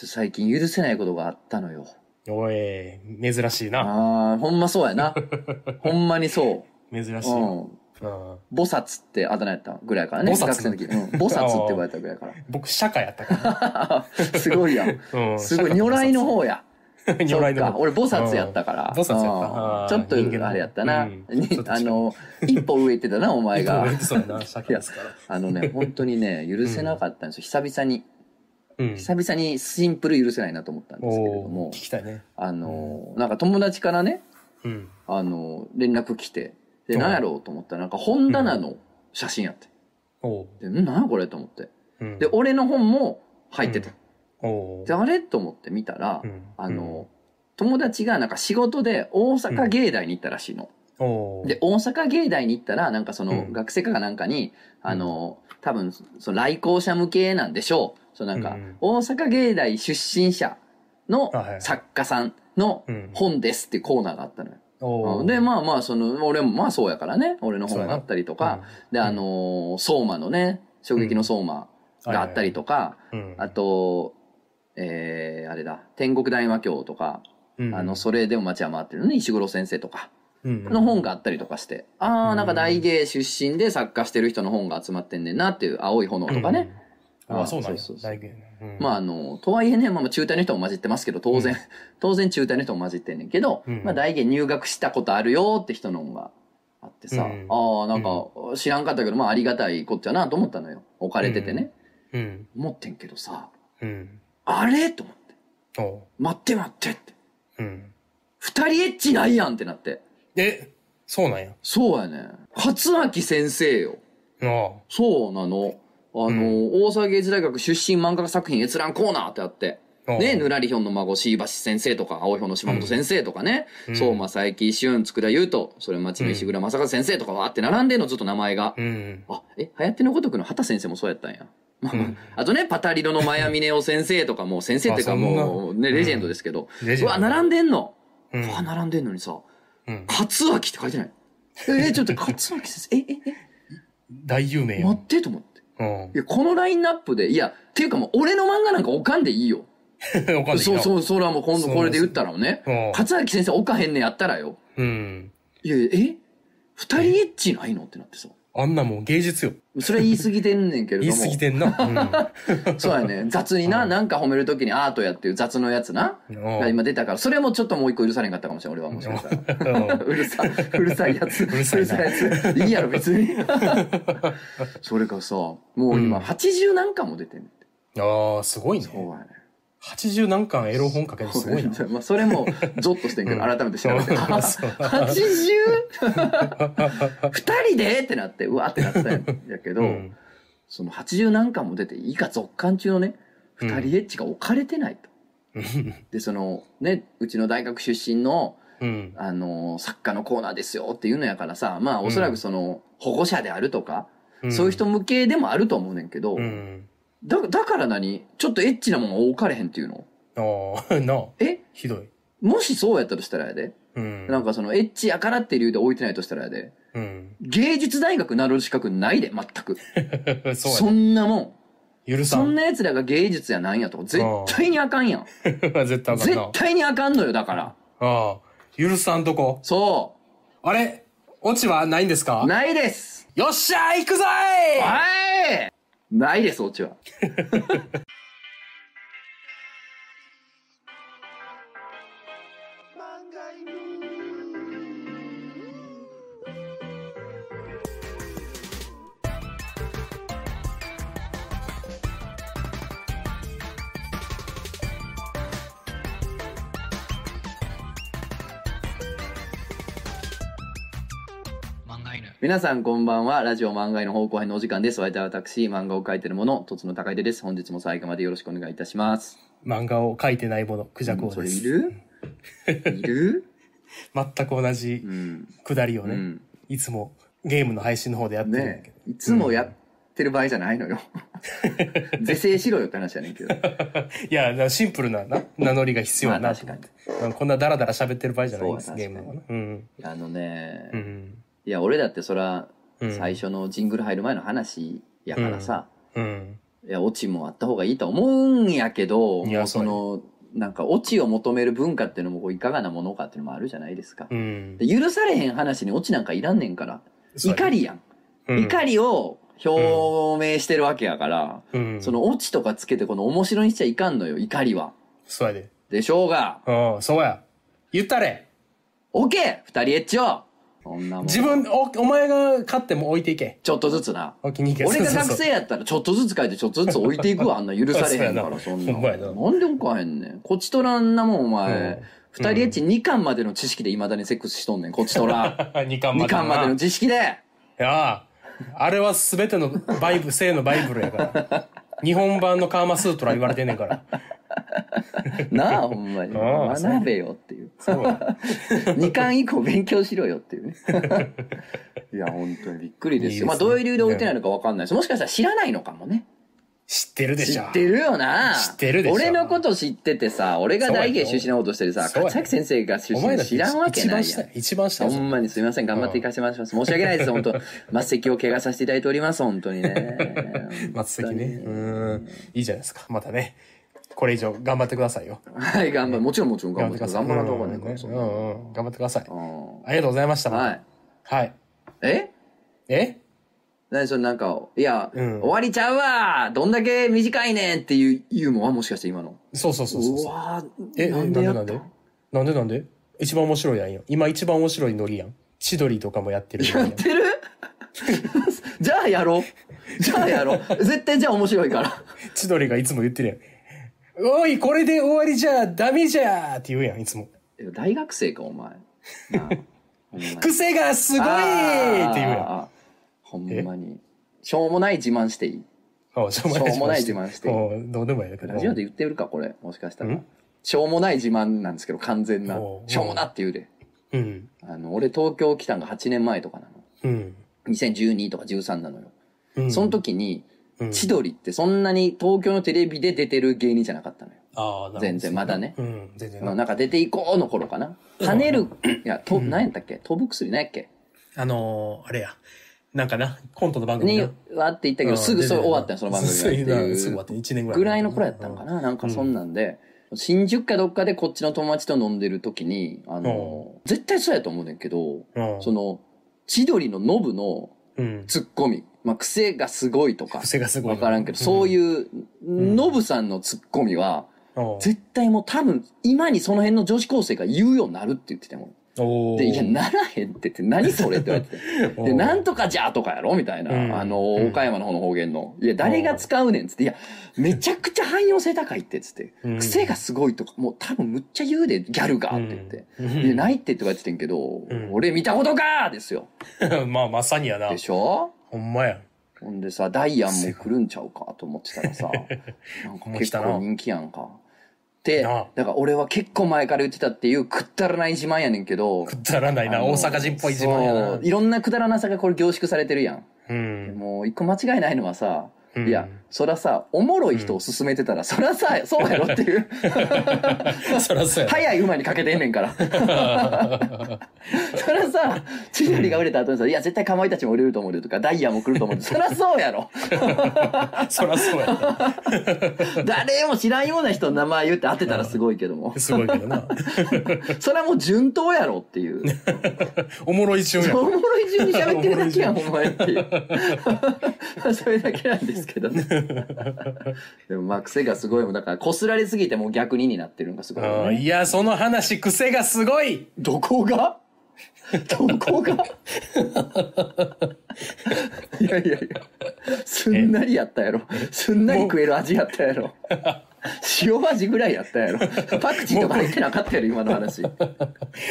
ちょ最近許せないことがあったのよ。おい、珍しいな。ああ、ほんまそうやな。ほんまにそ珍しう。い。うん。うん菩薩ってあだ名やったぐらいからね。菩薩学生の時。うん。菩薩って呼ばれたぐらいか 僕、釈迦やったから。すごいやん。ら。うんすごい。如来の。方や。釈迦如来の方。そっか俺菩薩やったから。うん菩薩やったうんあーちょっと人間のあれやったな。うんにちょっと違うあの、一歩上行ってたな、お前が。そうやな、釈迦ですから。あのね、本当にね、許せなかったんですよ。久々に。うん。久々にシンプル許せないなと思ったんですけれども聞、きたいね。あの、なんか友達からね、うん。あの、連絡来て、で、うん何やろうと思ったら、なんか本棚の写真やって。で、ん何やこれと思って。うんで、俺の本も入ってて。おうで、あれと思って見たら、うんあの、友達がなんか仕事で大阪芸大に行ったらしいの。で、大阪芸大に行ったら、なんかそのうん学生かなんかに、あの、多分、その来校者向けなんでしょう。そうなんかうん、大阪芸大出身者の作家さんのうん本ですってコーナーがあったのよ。で、まあまあ、その、俺もまあそうやからね、俺の本があったりとか、で、うん。あのー、相馬のね、衝撃の相馬があったりとか、うん。あと、えー、あれだ、天国大魔教とか、うんあの、それでも街は回ってるね、石黒先生とか、うんの本があったりとかして、ああ、うんなんか大芸出身で作家してる人の本が集まってんねんなっていう、青い炎とかね。うん。ああ、そうなんやそうそうそう大うんまああの、とはいえね、まあ中退の人も混じってますけど、当然、うん 当然中退の人も混じってんねんけど、うんまあ大芸入学したことあるよって人のがあってさ、うんああ、なんか知らんかったけど、まあありがたいこっちゃなと思ったのよ。置かれててね。うん。思ってんけどさ、うん。あれ？と思って。待って待ってって。うん。二人エッチないやんってなって。え、そうなんや。そうやね。勝明先生よ。あそうなの。あの、う大阪芸術大学出身漫画家作品閲覧コーナーってあって。あ。ね、ぬらりひょんの孫、椎橋先生とか、青いひょんの島本先生とかね、うん相馬佐伯俊、佃優斗、それ町の石倉正和先生とかわーって並んでんの、ずっと名前が。うん。あ、え、はやってのごとくの畑先生もそうやったんや。まあまあうんあとね、パタリロのマヤミネオ先生とかも、先生っていうかもう、ね、レジェンドですけど。うわ、並んでんの？うんうわ、並んでんのにさ、うん。勝明って書いてない。え、えちょっと勝明先生、え、え、大有名え、や。待ってと思って。うん。いや、このラインナップで、いや、っていうかもう、俺の漫画なんか置かんでいいよ。わかんないそうそう、それはもう今度これで言ったらね。うん。勝明先生置かへんねやったらよ。うん。いや、え二人エッチないの？ってなってさ。あんなもん芸術よ。それは言い過ぎてんねんけれども。言い過ぎてんな。そうやね。雑にな、なんか褒めるときにアートやっていう雑のやつな。うん。が今出たから、それもちょっともう一個許されんかったかもしれん、俺はもしかしたら。うるさい、うるさいやつ。うるさいなやつ。いいやろ、別に。それがさ、もう今うん80何巻も出てんねん。ああ、すごいね。そうやね。80何巻エロ本書けるのすごいな。まあ、それも、ゾッとしてんけど、うん改めて調べて。うんあそう 80? 二人で？ってなって、うわってなったんやけど、うんその80何巻も出て、以下続巻中のね、二人エッチが置かれてないと。で、その、ね、うちの大学出身の、うん。あの作家のコーナーですよっていうのやからさ、まあ、おそらくその、保護者であるとか、うんそういう人向けでもあると思うねんけど、うん。だ、だから何？ちょっとエッチなもん置かれへんっていうの？ああ、なあ。え？ひどい。もしそうやったとしたらやで。うん。なんかそのエッチやからっていう理由で置いてないとしたらやで。うん。芸術大学なる資格ないで、全く。そうそんなもん。や。許さん。そんな奴らが芸術やなんやとか、絶対にあかんやん。絶対あかん絶な。対にあかんのよ、だから。ああ。許さんとこ。そあれ？オチはないんですか？う。ないです。よっしゃ行くぞいはいないです、オチは。皆さんこんばんは。ラジオ漫画への方向編のお時間です。お相手は私、漫画を描いてる者、とつの高出です。本日も最後までよろしくお願いいたします。漫画を描いてないもの、クジャク王そです。れいる？いる？全く同じうん。くだりをね、うん。いつもゲームの配信の方でやってるんだけねいつもやってる場合じゃないのよ。是正しろよって話やねんけど。ど。いや、シンプルなな名乗りが必要やなと思って。うんこんなダラダラ喋ってる場合じゃないんです、そうゲームの。うん。あのね、うん。いや、俺だってそら、うん最初のジングル入る前の話やからさ、うん。いや、オチもあった方がいいと思うんやけど、もうその、なんか、オチを求める文化っていうのもこういかがなものかっていうのもあるじゃないですか。うん。で許されへん話にオチなんかいらんねんから。怒りやん。うん怒りを表明してるわけやから、うん。そのオチとかつけてこの面白にしちゃいかんのよ、怒りは。そうやで。でしょうが、うん、そうや。言ったれ。オッケー二人エッチよそんなもん。自分、お、お前が勝っても置いていけ。ちょっとずつな。置きに行け。俺が学生やったらちょっとずつ書いてちょっとずつ置いていくわ。あんな許されへんから、そんな。ななんで置かへんねん。こちとらんなもん、おうん前。二人エッチ2巻までの知識で未だにセックスしとんねん、こちとら。二巻ま2でな。巻までの知識で。いやあれは全てのバイブ、聖のバイブルやから。日本版のカーマスートラ言われてんねんから。なあ、ほんまに。学べよっていう。そうや。2巻以降勉強しろよっていうね。いや、本当にびっくりですよ。いいですねまあ、どういう理由で置いてないのかわかんないです。もしかしたら知らないのかもね。知ってるでしょ。知ってるよな。知ってるでしょ俺のこと知っててさ、俺が大芸出身のことしてるさ、勝崎先生が出身知らんわけないやん一番下ほんまにすみません。頑張っていかせてもらいます。申し訳ないです。本当末席を怪我させていただいております。本当にね。松関ね。うん。いいじゃないですか。またね。これ以上頑張ってくださいよ。はい、頑張る。もちろんもちろん頑張って。頑張らんとわかんないから。うんうん。頑張ってください。うんありがとうございました。はい。はい。え？え？何それなんか、いや、うん終わりちゃうわどんだけ短いねんっていうユーモアもしかして今の。そうそうそうそうそう。わえ、ななんんでなんで？なんでなんで？一番面白いやんよ。今一番面白いノリやん。千鳥とかもやってるやんやってる？じゃあやろう。じゃあやろう。絶対じゃあ面白いから。千鳥がいつも言ってるやん。おい、これで終わりじゃダメじゃって言うやん、いつも。え大学生か、お前。癖がすごいって言うやん。ほんまに。しょうもない自慢していい？あしょうもない自慢してうんどうでもいい。ラジオで言ってるか、これ。もしかしたらん？しょうもない自慢なんですけど、完全なしょうもなって言うで。うん。あの、俺東京来たんが8年前とかなの。うん。2012とか13なのよ。うん。その時に、うん千鳥ってそんなに東京のテレビで出てる芸人じゃなかったのよ。ああ、全然まだねうん、全然なんか出ていこうの頃かな。跳ねる、いや、と、何やったっけ？飛ぶ薬何やっけ？あのー、あれや。なんかな、コントの番組にな。、わって言ったけど、すぐそれ終わったよ、その番組が。すぐ終わった。1年ぐらい。ぐらいの頃やったんかな、なんかそんなんで、新宿かどっかでこっちの友達と飲んでる時に、あの、絶対そうやと思うねんけど、うん。その、千鳥のノブのうん。ツッコミ、まあ、癖がすごいとか、癖がすごい。わからんけど、そうういう、ノブさんのツッコミは、ん。絶対もう多分、今にその辺の女子高生が言うようになるって言ってたもん。で、いや、ならへんってって、何それって言われて て。で、なんとかじゃとかやろ？みたいな。うんあの、うん岡山の方の方言の。いや、誰が使うねんっつって。いや、めちゃくちゃ汎用性高いってっつって。うん癖がすごいとか、もう多分むっちゃ言うで、ギャルがって言って。うんいや、ないってって言われててんけど、ん俺見たことかですよ。まあ、まさにやなで。しょ？ほんまや。ほんでさ、ダイアンも来るんちゃうかと思ってたらさ、なんか結構人気やんか。で、だから俺は結構前から言ってたっていうくったらない自慢やねんけど、くだらないな。大阪人っぽい自慢やな。いろんなくだらなさがこれ凝縮されてるやん。うん。もう一個間違いないのはさ、うんいや、そらさ、おもろい人を勧めてたら、そらさ、そうやろっていう。そらそうやな。早い馬にかけてんねんから。そらさ、千鳥が売れた後にさ、いや、絶対かまいたちも売れると思うよとか、ダイヤも来ると思うよ。そらそうやろ。そらそうやな。誰も知らんような人の名前言って当てたらすごいけども。すごいけどな。それはもう順当やろっていう。おもろい順やお。もろい順に喋ってるだけやん、お前っていう。それだけなんですけどね。でもまあ癖がすごいもん。だから、こすられすぎてもう逆にになってるのがすごいよね。うんいや、その話、癖がすごいどこが？どこが？いやいやいや。すんなりやったやろ。すんなり食える味やったやろ。塩味ぐらいやったやろ。パクチーとか入ってなかったやろ、今の話。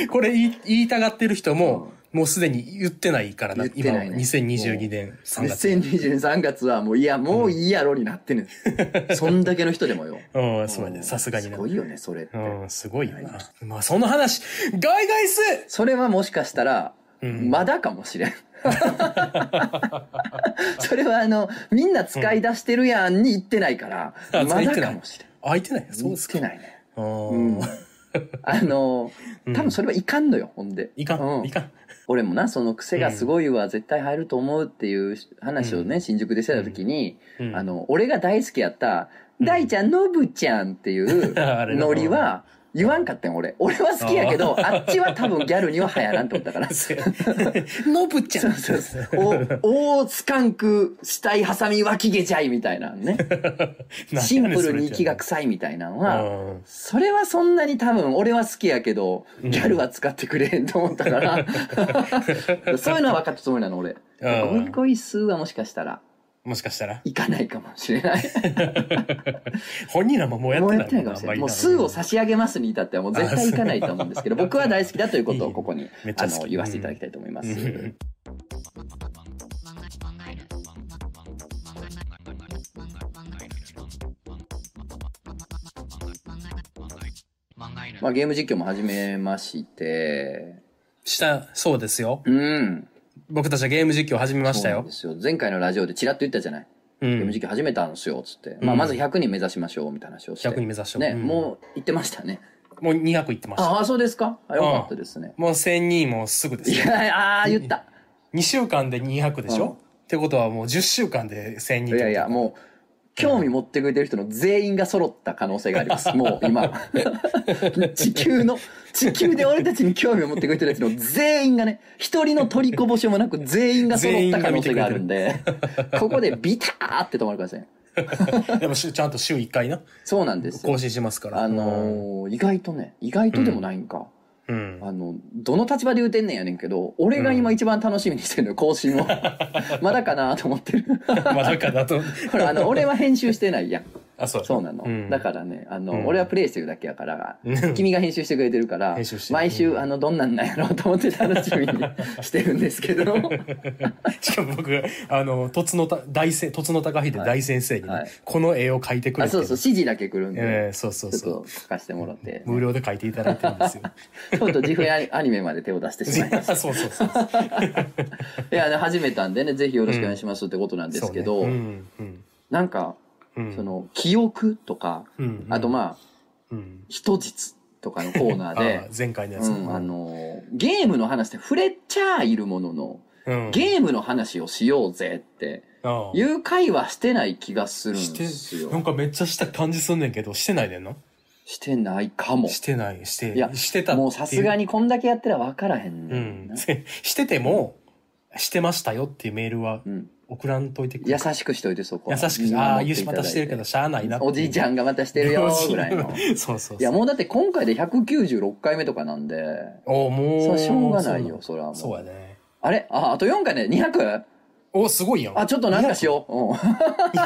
これ言い言いたがってる人も、もうすでに言ってないからな。言ってないね2022年3月。2020年3月はもう、いや、もういいやろになってんねん。そんだけの人でもよ。うん、そうやね。さすがにな。すごいよね、それって。うん、すごいよな。まあ、その話、ガイガイスそれはもしかしたら、んまだかもしれん。それはあの、みんな使い出してるやんに言ってないから、あまだかもしれん。あ、開いてない？そうですか。言ってないね。ううんん。あの、うん多分それはいかんのよ、ほんで。いかん、うんいかん。俺もな、その癖がすごいわ、絶対入ると思うっていう話をね、新宿でしてた時に、うんあの、俺が大好きやった、大ちゃん、のぶちゃんっていう ノリは、言わんかったん俺。俺は好きやけど、あっちは多分ギャルには流行らんと思ったから。のぶちゃん。そうそうそう。お、おスカンク、死体ハサミ脇毛ちゃいみたいなね。シンプルに息が臭いみたいなのは、うんそれはそんなに多分俺は好きやけど、ギャルは使ってくれへんと思ったから、そういうのは分かったつもりなの俺。うんゴイゴイスーはもしかしたら、もしかしたら。いかないかもしれない。本人らももうやっもうてないやってないかもしれない。もう数を差し上げますに至ってはもう絶対いかないと思うんですけど、僕は大好きだということをここにあの言わせていただきたいと思います。うんまあゲーム実況も始めまして、した、そうですよ。うん。僕たちはゲーム実況始めましたよで。すよ。前回のラジオでチラッと言ったじゃない。うんゲーム。実況始めたんですよ、つって。まあまず100人目指しましょう、みたいな話をして。100人目指しようね、うんもう言ってましたね。もう200いってました。ああ、そうですかあよかったですね。もう1000人もすぐですよ。いや、ああ、言った。2週間で200でしうんょってことはもう10週間で1000人いやいや、もう、興味持ってくれてる人の全員が揃った可能性があります。もう今。地球の、地球で俺たちに興味を持ってくれてる人の全員がね、一人の取りこぼしもなく全員が揃った可能性があるんで、ここでビターって止まるからですね。でもし ちゃんと週1回な、そうなんですよ更。新しますから。あのー意外とね、意外とでもないんか。うん。あの、どの立場で言うてんねんやねんけど、俺が今一番楽しみにしてるのよ、更新を。まだかなと思ってる。まだかだと。ほら、あの、俺は編集してないやん。あ、そうそうなの。んだからね、あの、うん俺はプレイしてるだけやから、うん君が編集してくれてるから編集し、てる毎週、うんあの、どんなんなんやろうと思って楽しみにしてるんですけど。しかも僕、あの、とつのた、大先、とつの高秀大先生にね、はいはいこの絵を描いてくれあ、て。そうそう、指示だけ来るんで、ええそうそうちょっそう。と書かせてもらって。無料で描いていただいてるんですよ。ちょっと自負アニアニメまで手を出してしまいました。そうそうそう。いや、ね、始めたんでね、ぜひよろしくお願いしますってことなんですけど、そうねうんうんなんか、うんその、記憶とか、うんあとまあ、うん人実とかのコーナーで あ、前回のやつ。うん、あの、ゲームの話って触れちゃいるものの、うん、ゲームの話をしようぜっていう会話してない気がするんですよ。なんかめっちゃした感じすんねんけど、してないでんの？してないかも。してない、して、いやしてたもうさすがにこんだけやってら分からへんうねんな。。ん せしてても、してましたよっていうメールはうん。送らんといて優しくしといてそこは。優しく、ああ、ゆしまたしてるけど、しゃあないなおじいちゃんがまたしてるよ ぐらいの。そうそうそう。いやもうだって今回で196回目とかなんで、おもう。そしょうがないよ、それはもう。そうやね。あれ？あ、あと4回ね、200? お、すごいやん。あ、ちょっとなんかしよう。うん。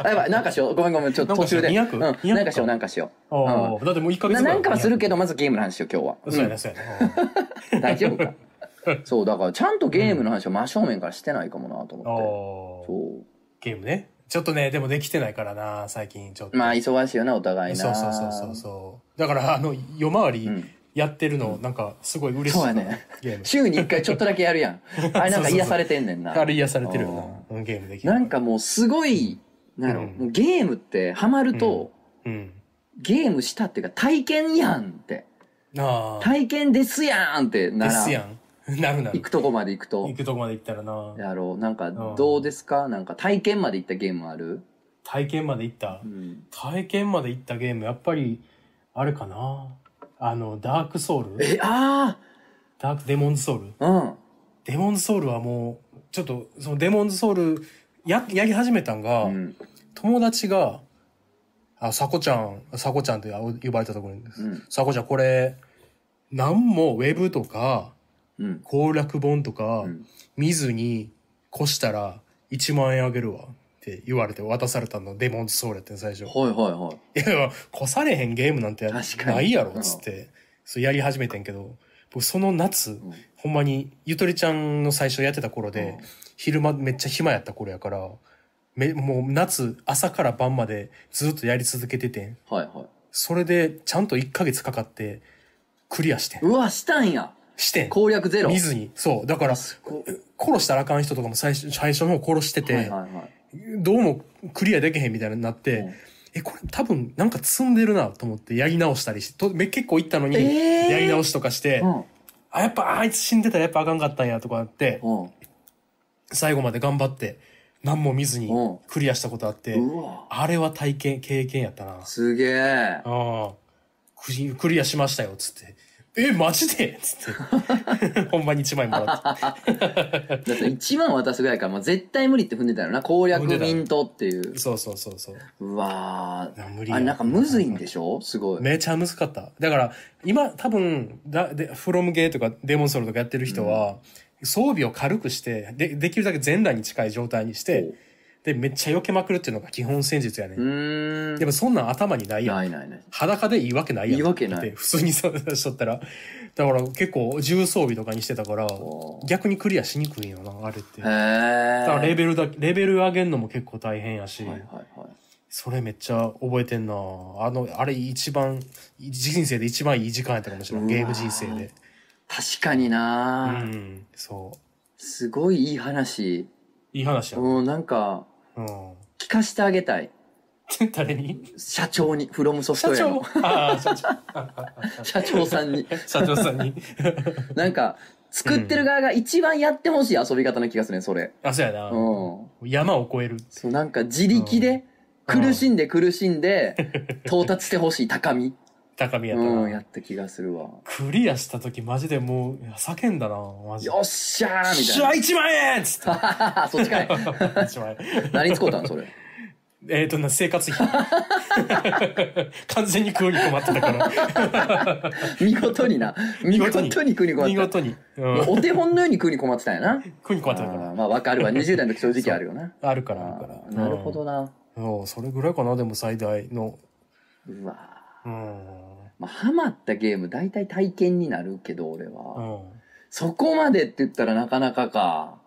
あやばい、なんかしよう。ごめんごめん、ちょっと途中で。なんかしよう200うん。200なんかしよう、なんかしよう。ああだってもう1ヶ月なんかはするけど、まずゲームの話しよう、今日は。そうやね、そうやね。うん大丈夫か？そう、だからちゃんとゲームの話を真正面からしてないかもなとうん思って。そゲームね。ちょっとね、でもできてないからな、最近ちょっと。う。まあ、忙しいよな、お互いな。そうそうそうそうそう。だから、あの、夜回りうんやってるの、なんか、すごい嬉しい。そうやね。週に1回ちょっとだけやるやん。あれなんか癒されてんねんな。あれ癒されてるよな。うんゲームできる。なんかもうすごい、なんやろ、うんもうゲームってハマると、うん。ゲームしたっていうか体験やんって。ああ。体験ですやんってならですやん。なるなる行。くとこまで行くと行。くとこまで行ったらな。やろう。なんかんどうですか？なんか体験まで行ったゲームある？体験まで行ったう。ん。体験まで行ったゲーム、やっぱり、あれかな。あの、ダークソウル？え、あダークデモンズソウル？あうん。デモンズソウルはもう、ちょっと、そのデモンズソウル、や、やり始めたんが、うん。友達が、あ、さこちゃん、さこちゃんってあ呼ばれたところにです。うん。さこちゃん、これ、なんもウェブとか、うん。攻略本とかうん、見ずに越したら1万円あげるわって言われて渡されたの、デモンズソウルやってん最初。はいはいはい。いや、越されへんゲームなんて確かにないやろ、つって、そうやり始めてんけど、僕その夏、んほんまに、ゆとりちゃんの最初やってた頃で、うん昼間めっちゃ暇やった頃やから、めもう夏、朝から晩までずっとやり続けててん。はいはい。それで、ちゃんと1ヶ月かかって、クリアしてん。うわ、したんや。してん。攻略ゼロ。見ずに。そう。だから、こ殺したらあかん人とかも最初、最初の方殺してて、はいはいはい。どうもクリアできへんみたいになって、え、これ多分なんか積んでるなと思ってやり直したりして、とめ結構行ったのに、えーやり直しとかして、うん。あ、やっぱあいつ死んでたらやっぱあかんかったんやとかあって、うん。最後まで頑張って、何も見ずにうんクリアしたことあって、うわ。あれは体験、経験やったな。すげえ。ああ、クリクリアしましたよ、つって。え、マジで？つって。ほんまに1枚もらって。だって1万渡すぐらいから、まあ、絶対無理って踏んでたよな。攻略ミントっていう。そうそうそうそう。うわ無理あれなんかむずいんでしょ？すごい。めちゃ難かった。だから、今多分、だでフロムゲーとかデモンストールとかやってる人は、装備を軽くして、で、できるだけ全裸に近い状態にして、で、めっちゃ避けまくるっていうのが基本戦術やね。ん。でもそんなん頭にないやん。ないないない。裸でいいわけないやん。いいわけない普通にそう しとったら。だから結構重装備とかにしてたから逆にクリアしにくいんよな、あれって。へだからレえ。ベルだ、レベル上げるのも結構大変やし、はいはいはい。それめっちゃ覚えてんなあの、あれ一番、人生で一番いい時間やったかもしれない。ゲーム人生で。確かにうな、ん、そすごいいい話。う。いい話や。うん、なんか、うん。聞かしてあげたい。誰に？社長に、フロムソフトウェア社長。社長さんに。社長さんに。なんか、作ってる側が一番やってほしい遊び方な気がするね、それ。あ、そうやな。うん。山を越える。そう、なんか自力で、うん苦しんで苦しんで、到達してほしい高み。高みやったな。うん、やった気がするわ。クリアした時マジでもう叫んだな、マジで。よっしゃーみしたゃい1万円っつって。な。そっちかい。1万円。何使うたんそれ？えっとな、生活費。完全に食うに困ってたから。見事にな。見事に食うに困った。見事に。うん。お手本のように食うに困ってたんやな。食うに困ってたから。あーまあわかるわ。20代の時正直あるよな。あるから、あるあから。ーなるほどな。うん。それぐらいかな、でも最大の。うわうん。まあ、ハマったゲーム大体体験になるけど、俺うは。そこまでって言ったらなかなかか。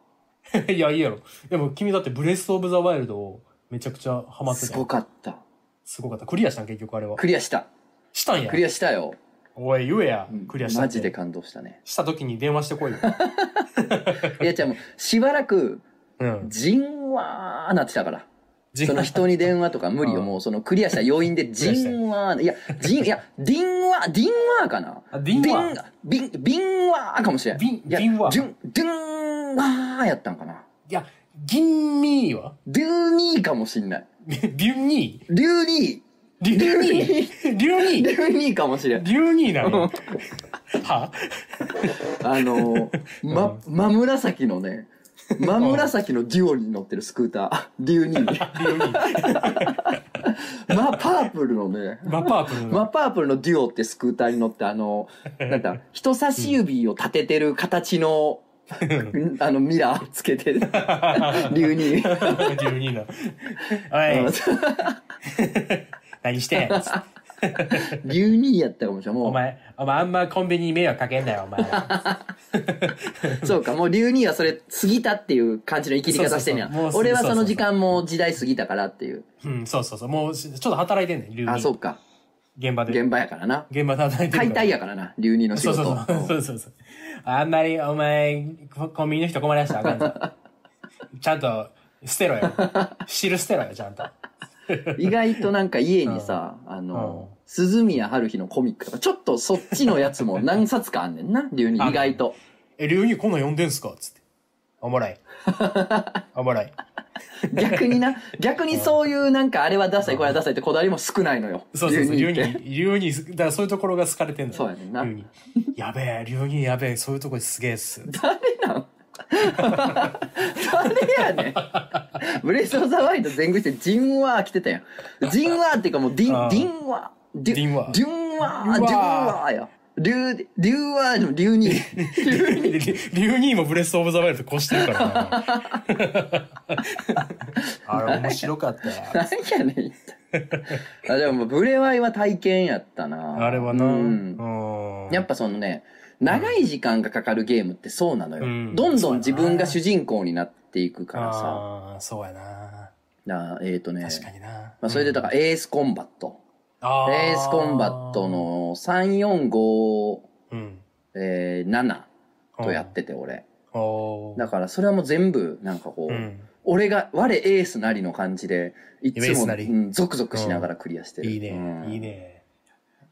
ん。いや、いいやろ。でも君だってブレスオブザワイルドをめちゃくちゃハマってすたよごかった。すごかった。クリアしたん？結局あれは。クリアした。したんやク。リアしたよ。おい、言えや。クリアしたって。マジで感動したね。した時に電話してこいよ。いや、じゃあもう、しばらく、うん。じんわーなってたから。じその人に電話とか無理よ。うん。もうそのクリアした要因で、じんわー、いや、じん、いや、ディンワー、ディンワーかな？あディンワービン、ビンワーかもしれん。ビンビンワーデュン、デュンワーやったんかな？いや、銀ミーは？デューニーかもしんない。ビュンニーデューニリュウニー。リュウー。ニー。デューニーかもしれん。リュウニーなのは？あのー、ま、真紫のね、真紫のデュオに乗ってるスクーター。デューニー。リュウニー。ま、パープルのね、マパープルの。マパープルのデュオってスクーターに乗って、あの、なんだ、人差し指を立ててる形の、あの、ミラーつけて、竜に。リュウニーな。おい、何してん？つって竜にやったかもしれない。もお前、お前あんまコンビニに迷惑かけんなよ、お前。う、そうか、もう竜にはそれ過ぎたっていう感じの生きり方してんやそうそうそうもう俺はその時間も時代過ぎたからっていう。うん、そうそうそう。もう、ちょっと働いてんねん、リュウニー。あ、そうか。現場で。現場やからな。現場で働いてるから。解体やからな、竜にの仕事。そうそうそう。そうそうそう。あんまり、お前、ココンビニの人困らしたらあかんぞ。ちゃんと、捨てろよ。汁捨てろよ、ちゃんと。意外となんか家にさ、あの、鈴宮春日のコミックとか、ちょっとそっちのやつも何冊かあんねんな、竜に。あ意外と。え、リュウニーこんなん読んでんすかつって。おもろい。おもろい。逆にな、逆にそういうなんかあれはダサい、これはダサいってこだわりも少ないのよ。そうそうそう、リュウニってー、リュウニー、だからそういうところが好かれてんのよそうやねんな。やべえ、リュウニーやべえ、そういうとこすげえっす。誰なん？誰やねん。ブレス・オブ・ザ・ワイルド全軍してジンワー来てたやん。ジンワーっていうかもうディン、ディンワー。デディンワーデュンワー。デュンワーや。リュウ、リュウワーでもリュウニー。リュウニーもブレスオブザワイルド越してるからな。あれ面白かったよ。何やねん。あ、でもブレワイは体験やったな。あれはな。うんうんやっぱそのね、長い時間がかかるゲームってそうなのよ。うんどんどん自分が主人公になっていくからさ。ああ、そうやな。なえっ、とね、確かにな。まあ、それでだからエースコンバット。あエースコンバット、の3、4、5、うん。えー、7とやってて俺。だからそれはもう全部なんかこう、うん。俺が、我エースなりの感じで、いつも、うん、ゾクゾクしながらクリアしてる。いいね、うんいい。ね。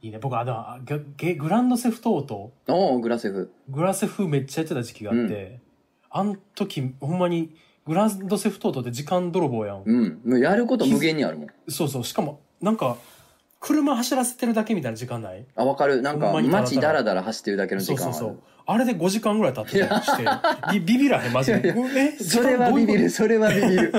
いいね。僕、あの、あゲゲグランドセフトオート、おおグラセフ。グラセフめっちゃやってた時期があって、あん時、ほんまに、グランドセフトオートって時間泥棒やん。うん。もうやること無限にあるもん。そうそう。しかも、なんか、車走らせてるだけみたいな時間ない？あ、わかる。なんか、街だらだら走ってるだけの時間ある。そうそうそう。あれで5時間ぐらい経ってたりして、ビビビらへん、マジで。え？それはビビる、。それはビビる。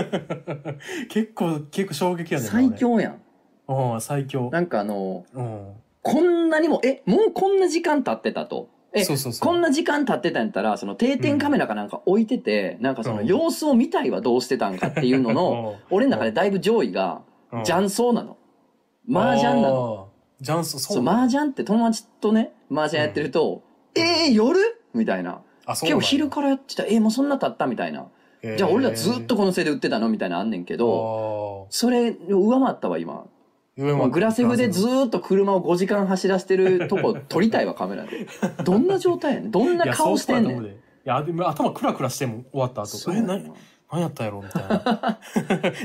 結構、結構衝撃やね最。強やん。うん、最強。なんかあの、うん。こんなにも、え、もうこんな時間経ってたと。え、そうそうそうこんな時間経ってたんやったら、その定点カメラかなんか置いてて、なんかそのうん様子を見たいはどうしてたんかっていうのの、俺の中でだいぶ上位が、うん雀荘なの。麻雀なの。の。雀荘、そ、そうう。麻雀って友達とね、麻雀やってると、えー、夜？みたいな。今日昼からやってた、えー、もうそんな経った？みたいな。じゃあ俺らずっとこのせいで売ってたの？みたいなのあんねんけど、あそれを上回ったわ、今。もグラセフでずーっと車を5時間走らせてるとこ撮りたいわ、カメラで。どんな状態やねんどんな顔してんねん。いや、でも頭クラクラしても終わった後。え、そうやなな、何？やったんやろ？みたいな。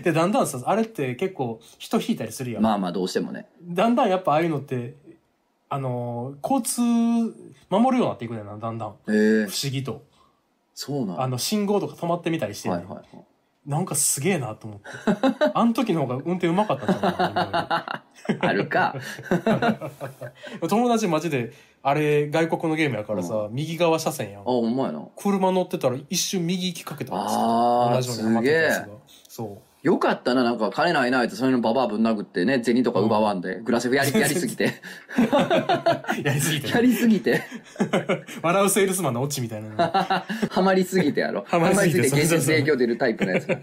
で、だんだんさ、あれって結構人引いたりするやん。まあまあどうしてもね。だんだんやっぱああいうのって、あのー交通守るようになっていくねんな、だんだん。へえ不思議と。そうなんあの、信号とか止まってみたりしてんねん、はいはいはい。なんかすげえなと思って。あの時の方が運転うまかったんあるか。今 友達マジで、あれ外国のゲームやからさ、右側車線やんあ、。ほんまやな。車乗ってたら一瞬右行きかけたんですよ同じようにハマってたやつがそよかったな、なんか金ないないとそういうのババアぶん殴ってね、銭とか奪わんで、グラセフやり、やりすぎて。う。やりすぎてや。りすぎて。笑うセールスマンのオチみたいなの。ハマりすぎてやろ。ハマりすぎて現実影響出るタイプのやつが。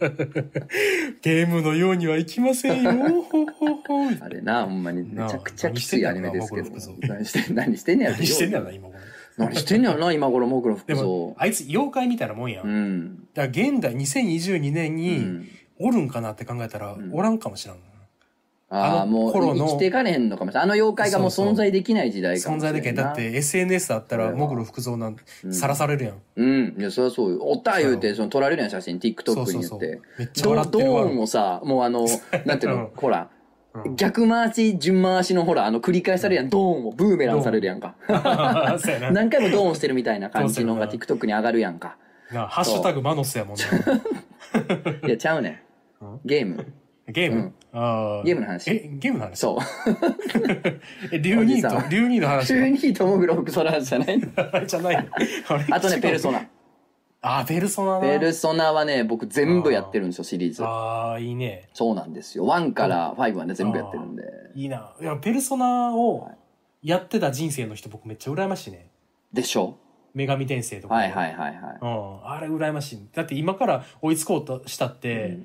ゲームのようにはいきませんよ。あれな、ほんまにめちゃくちゃきついアニメですけど何してん。何してん、ねやろ何してんだよな、今これ。何してんねやろな、今頃、僕の服でも装、。あいつ妖怪みたいなもんやん。うだん。から現代2022年うにん。おるんかなって考えたら、んおらんかもしらん。ああ、もう生きていかれへんのかもしれない。あの妖怪がもう存在できない時代かも存在できな。だって SNS あったら、これはモグロ福蔵なんうんさらされるやん。うん。いや、そりゃそうよ。おった言うて、その撮られるやん、写真。TikTok に言って。。めっちゃド笑ってるわドーン。もさ、もうあの、なんていううんの、ほら、うん逆回し、順回しのほら、あの、繰り返されるやん。ドーンもブーメランされるやんか。何回もドーンしてるみたいな感じのが TikTok に上がるやんか。なハッシュタグマノスやもんな。いや、ちゃうね。ゲーム。ゲーム、うんあゲームの話え、ゲームの話？そう。え、竜ニーと、おじさん竜ニーの話中にトモグロフクソの話じゃない じゃないの？あとね、ペルソナ。ナ。あ、ペルソナな。ペルソナはね、僕全部やってるんですよ、シリーズ。ああ、いいね。そうなんですよ。1から5はね、全部やってるんで。いいな。いや、ペルソナをやってた人生の人僕めっちゃ羨ましいね。でしょ？女神転生とか。はいはいはいはい。うん。あれ羨ましい。だって今から追いつこうとしたって、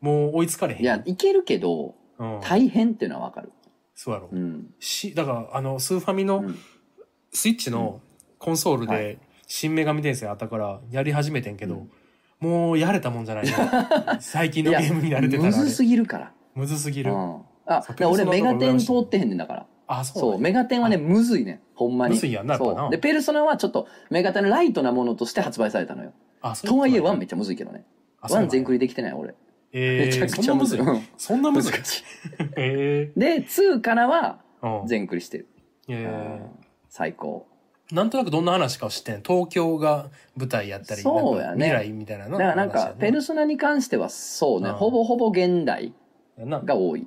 もう追いつかれへん。いや、いけるけど、うん。大変っていうのはわかる。そうやろ。うん。し、だから、あの、スーファミのうんスイッチのコンソールはで、新女神転生あったからやり始めてんけど、もうやれたもんじゃないよ 最近のゲームに慣れてたら。むずすぎるから。むずすぎる。うん。あ、俺メガテン通ってへんねんだから。あ、そうそう、メガテンはね、むずいね。ほんまに。むずいやんなやっぱなそう。で、ペルソナはちょっとメガテンのライトなものとして発売されたのよ。あ、そうとはいえ、ワ1めっちゃむずいけどね。1あそうなんや全クリできてない、俺。えー、めちゃくちゃそんなむずい？むずいうん。そんなむずい？難しい。えで、2からはー、うん。全クリしてる。え最高。ー、なんとなくどんな話かを知ってん？東京が舞台やったり、そうやねなんか未来みたいなの？だからなんか、ペルソナに関してはそうね、うんほぼほぼ現代なが多い。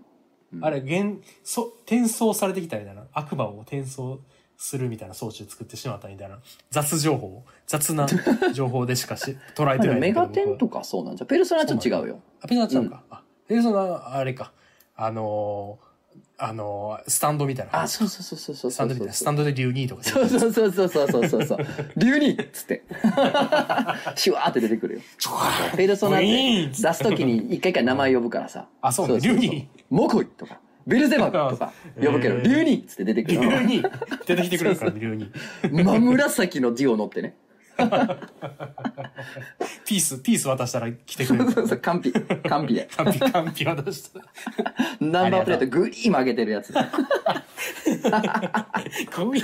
あれ現そ転送されてきたみたいな。悪魔を転送するみたいな装置を作ってしまったみたいな。雑情報。雑な情報でしかし捉えてない メガテンとかそうなんじゃペルソナちょっと違うよ。あペルソナ違うか、うん、あペルソナあれか。あのー、あのー、スタンドみたいな。あそうそうそうそうスタンドみたいな。スタンドで竜2とか。そうそうそうそうそうそうそう 竜2っつって。シュワーって出てくるよ。ペルソナって。出す時に一回一回名前呼ぶからさ。あそうね。ニーモコイとか、ベルゼバブとか呼ぶけど、えー竜にっつって出てく竜る。2出てきてくれるからね、竜2。真紫のデュオ乗ってね。ピース、ピース渡したら来てくれる。そうそう、完璧。完璧で。カンピ、カンピ渡したら。ナンバープレートグリーン曲げてるやつ。もこういう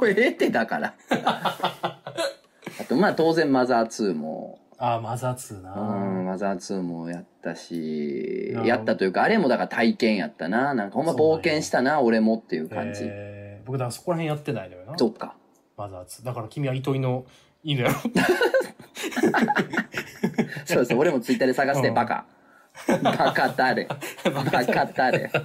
うええってだから。あと、まあ当然マザー2も、ああ、マザー2うな。ん、マザー2もやったしやったというか、あれもだから体験やったな。なんかほんま冒険したな、俺もっていう感じ。えー僕、だからそこら辺やってないのよな。そっか。マザー2。だから君は糸井の犬やろ。そうそう、俺もツイッターで探して、うんバカ。バカタレ。バカタレ。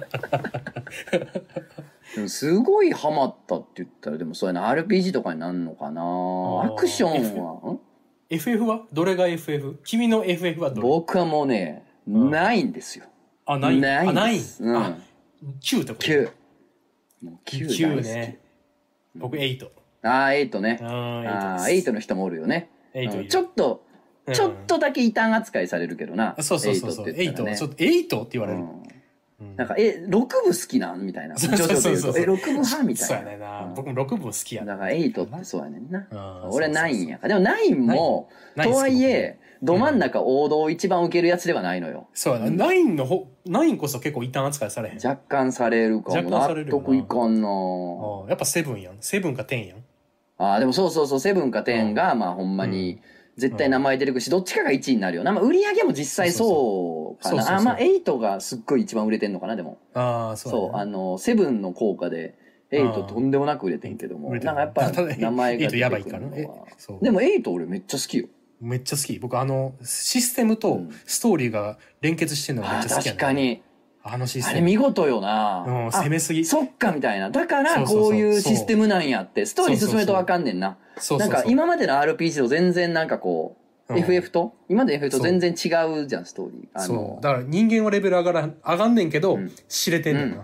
でもすごいハマったって言ったら、でもそうやな、RPG とかになるのかなーアクションは、ん？FF は？どれが FF? 君の FF はどれ？僕はもうね、んないんですよ。あ、ない？ないあ、ない？す。うん。あ、9ってこと？9。もう9大9好き。ね。僕8。ああ、8ね。あああ、ー8の人もおるよね。8いるうんちょっと、うんちょっとだけ異端扱いされるけどな。あそうそうそうそう。8って言ったら8。ねちょっと8って言われる。んなんか、え、6部好きなん？みたいな。そうそうそうそうえ、6部派？みたそういな。やねんな。うん僕も6部好きやだから8ってそうやねんな。うん俺そうそうそう9やから。でも9も、ナインとはいえ、ナイど真ん中王道一番受けるやつではないのよ。そうやな。9のほ、9こそ結構異端扱いされへん。若干されるかも。若干される納得いかんなあやっぱ7やん。7か10やん。ああ、でもそうそうそう、セブンかテンが、まあほんまに、絶対名前出てくるし、どっちかが1位になるよな。まあ売り上げも実際そうかな。あ、まあ8がすっごい一番売れてんのかな、でも。ああ、そうそう、あの、セブンの効果で、8とんでもなく売れてんけども、なんかやっぱ名前が出て8やくばいからね。るのは。でも8俺めっちゃ好きよ。めっちゃ好き。僕あの、システムとうんストーリーが連結してるのがめあっちゃ好きやね確か。に。あのシステム。あれ見事よな。うん、あ攻めすぎ。そっかみたいな。だからこういうシステムなんやって、ストーリー進めるとわかんねんな。なそうそうんそう。か今までの RPG と全然なんかこう、うん FF と？今までの FF と全然違うじゃん、ストーリー。あそのう。だから人間はレベル上がらん、上がんねんけど、うん知れてんねんな。うん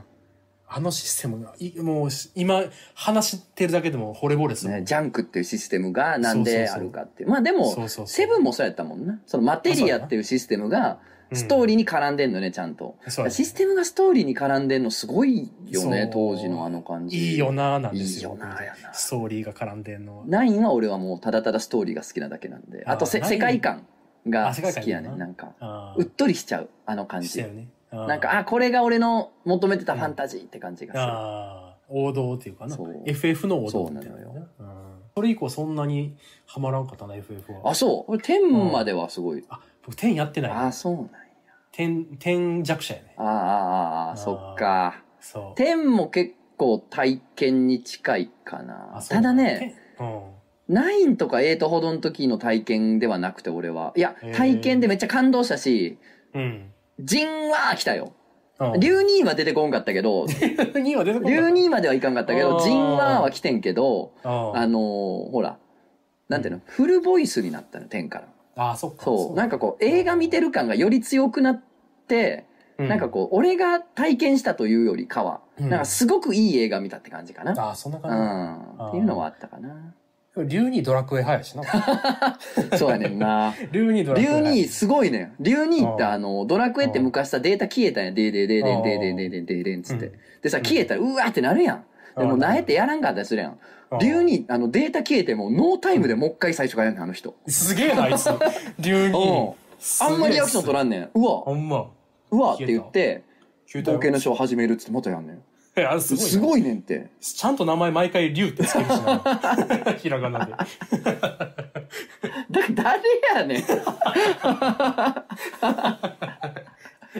あのシステムが、いもうし、今、話してるだけでも惚れ惚れする。ね、ジャンクっていうシステムがなんであるかっていう。まあでもそうそうそう、セブンもそうやったもんな。そのマテリアっていうシステムが、ストーリーに絡んでんのね、ちゃんと。システムがストーリーに絡んでんのすごいよね、当時のあの感じ。いいよなーなんですよ。いいよなーやなストーリーが絡んでんのは。ナインは俺はもうただただストーリーが好きなだけなんで。あとせ世界観が好きやねいいななんか。あうっとりしちゃう、あの感じ。ね。なんか、あ、これが俺の求めてたファンタジーって感じがする。ああ、王道っていうかな。FF の王道っていなそれ以降そんなにハマらんかったな、FF は。あ、そう。俺10まではすごい。あ、僕10やってない。あ、そうなんや。10、10弱者やね。ああ、ああ、ああ、そっか。そう。10も結構体験に近いかなあ。そうただね、、10うん。9とか8ほどの時の体験ではなくて俺は。いや体験でめっちゃ感動したし、うん。ジンワー来たよ。うん。竜2は出てこんかったけど、には出てこない。竜2まではいかんかったけど、ジンワーは来てんけど、ああのーほら、なんていうの、フルボイスになったの、10から。ああ、そっか。そう、なんかこう、映画見てる感がより強くなって、うん、なんかこう、俺が体験したというよりかは、うんなんかすごくいい映画見たって感じかな。ああ、そんなう感じ。ん。っていうのはあったかな。竜にドラクエ派やしな。そうやねんな。竜にドラクエ竜派。2すごいね。竜2ってうんあの、ドラクエって昔さ、データ消えたんや。デーデーデーデーデーデーデーデーデーデーンつってうん。でさ、消えたら、うわーってなるやん。でも、うんなえてやらんかったりするやん。うん竜2、あの、データ消えても、ノータイムでもう一回最初からやんねん、あの人。すげえな、あいつ。竜にうん。あんまりリアクション取らんねん。うわ、ほんま。うわって言って、冒険の書を始めるっつってまたやんねん。え、あれすごいな。すごいねんって。ちゃんと名前毎回竜ってつけるしな。ひらがなで。だ、誰やねん。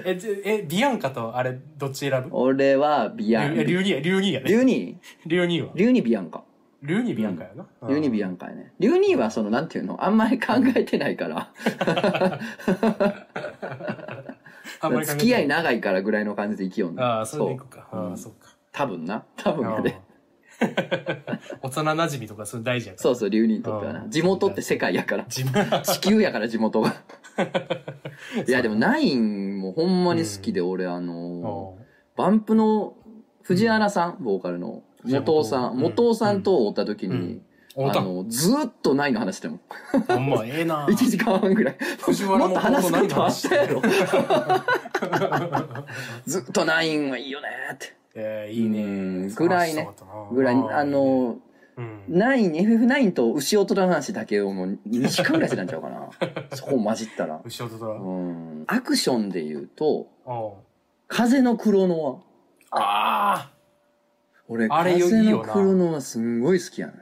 え、じえ、ビアンカとあれ、どっち選ぶ？俺はビアン。竜竜にや、竜にやね。竜2竜には？竜2ビアンか。竜にビアンカやな。竜2ビアンかやね。竜2はその、なんていうの？あんまり考えてないから。付き合い長いからぐらいの感じで生きようねああ、それでいくか。ああ、そっか。多分な。多分やで。うん 幼馴染とかそれ大事やから。そうそう、竜にとってはな。うん地元って世界やから。地球やから地元が。いやでもナインもほんまに好きで俺あのーバンプの藤原さん、ボーカルの。元尾さん、うん。元尾さんと会った時に、あの、ずーっとナインの話しても。ほんま、ええな。1時間半ぐらい。藤原ももっと話すことあったやろ。ずっとナインはいいよねって。ええいいね。うん。ぐらいね。ぐらい、あ、の、うん。ナイン、FF9 と牛音の話だけをもう2時間ぐらいしてたんちゃうかな。そこ混じったら。後ろとドラ。うん。アクションで言うと、風のクロノア。ああ俺、あれよ風のいいよなクロノアすんごい好きやのよ。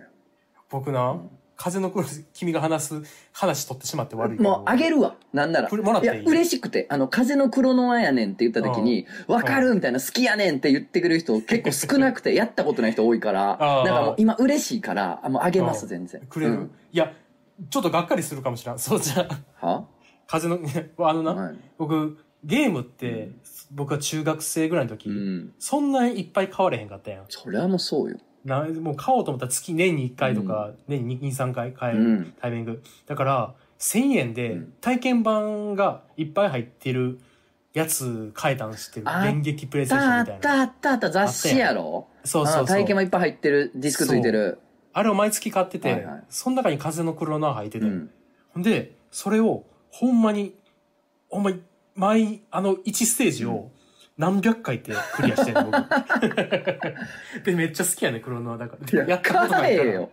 僕な、風の来る君が話す話取ってしまって悪いけど。もうあげるわ。なんなら。もらっていい？や、嬉しくて、あの、風の黒ノアやねんって言った時に、わかるみたいな、好きやねんって言ってくれる人結構少なくて、やったことない人多いから、あーなんかもう今嬉しいから、あもうあげます、うん全然。くれる、うんいや、ちょっとがっかりするかもしれん。そうじゃあ、は？風の、あのな、はい僕、ゲームって、僕は中学生ぐらいの時、うん。そんなにいっぱい買われへんかったやん。それはもうそうよ。なもう買おうと思ったら月年に1回とか、年に2、3回買えるうん。タイミング。だから、1000円でうん体験版がいっぱい入ってるやつ買えたん知ってる？あ電撃プレイステーシたあョンみたいな。ったあったあった雑誌やろそうそうそう。あ体験もいっぱい入ってる、ディスクついてる。あれを毎月買ってて、はいはいその中に風の黒の入ってて、うん。ほんで、それを、ほんまに、ほんまに、毎、あの、1ステージを何百回ってクリアしてんの、僕。で、めっちゃ好きやね、黒のだから。いや、かえよ。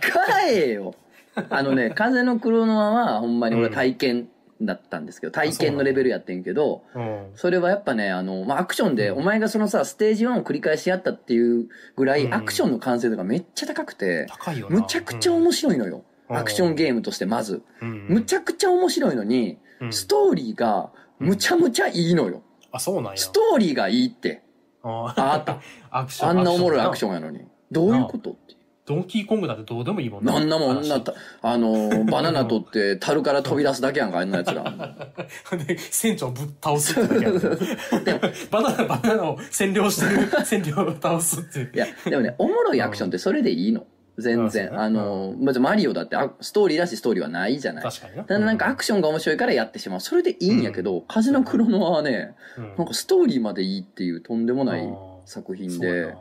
買えよ。あのね、風の黒ノアはほんまに俺体験だったんですけど、体験のレベルやってんけど、うん。それはやっぱね、あの、まあ、アクションで、お前がそのさ、ステージ1を繰り返しやったっていうぐらい、うんアクションの完成度がめっちゃ高くて、高いよな。むちゃくちゃ面白いのよ。うんアクションゲームとしてまず。うん。むちゃくちゃ面白いのに、うんストーリーがむちゃむちゃいいのよ。あ、そうなんや。ストーリーがいいって。あああった。アクション。あんなおもろいアクション。やのに。どういうことって。ドンキーコングだってどうでもいいもんなんなもん、話なった、あの、バナナ取って、樽から飛び出すだけやんか、あんなやつら。で、船長ぶっ倒すってだけやるバナナ、バナナを占領してる占領を倒すっていう。いや、でもね、おもろいアクションってそれでいいの。全うん然。あの、まずマリオだってあストーリーだしストーリーはないじゃない。確かにな。ただなんかアクションが面白いからやってしまう。それでいいんやけど、風のクロノアはね、うんなんかストーリーまでいいっていうとんでもない作品で、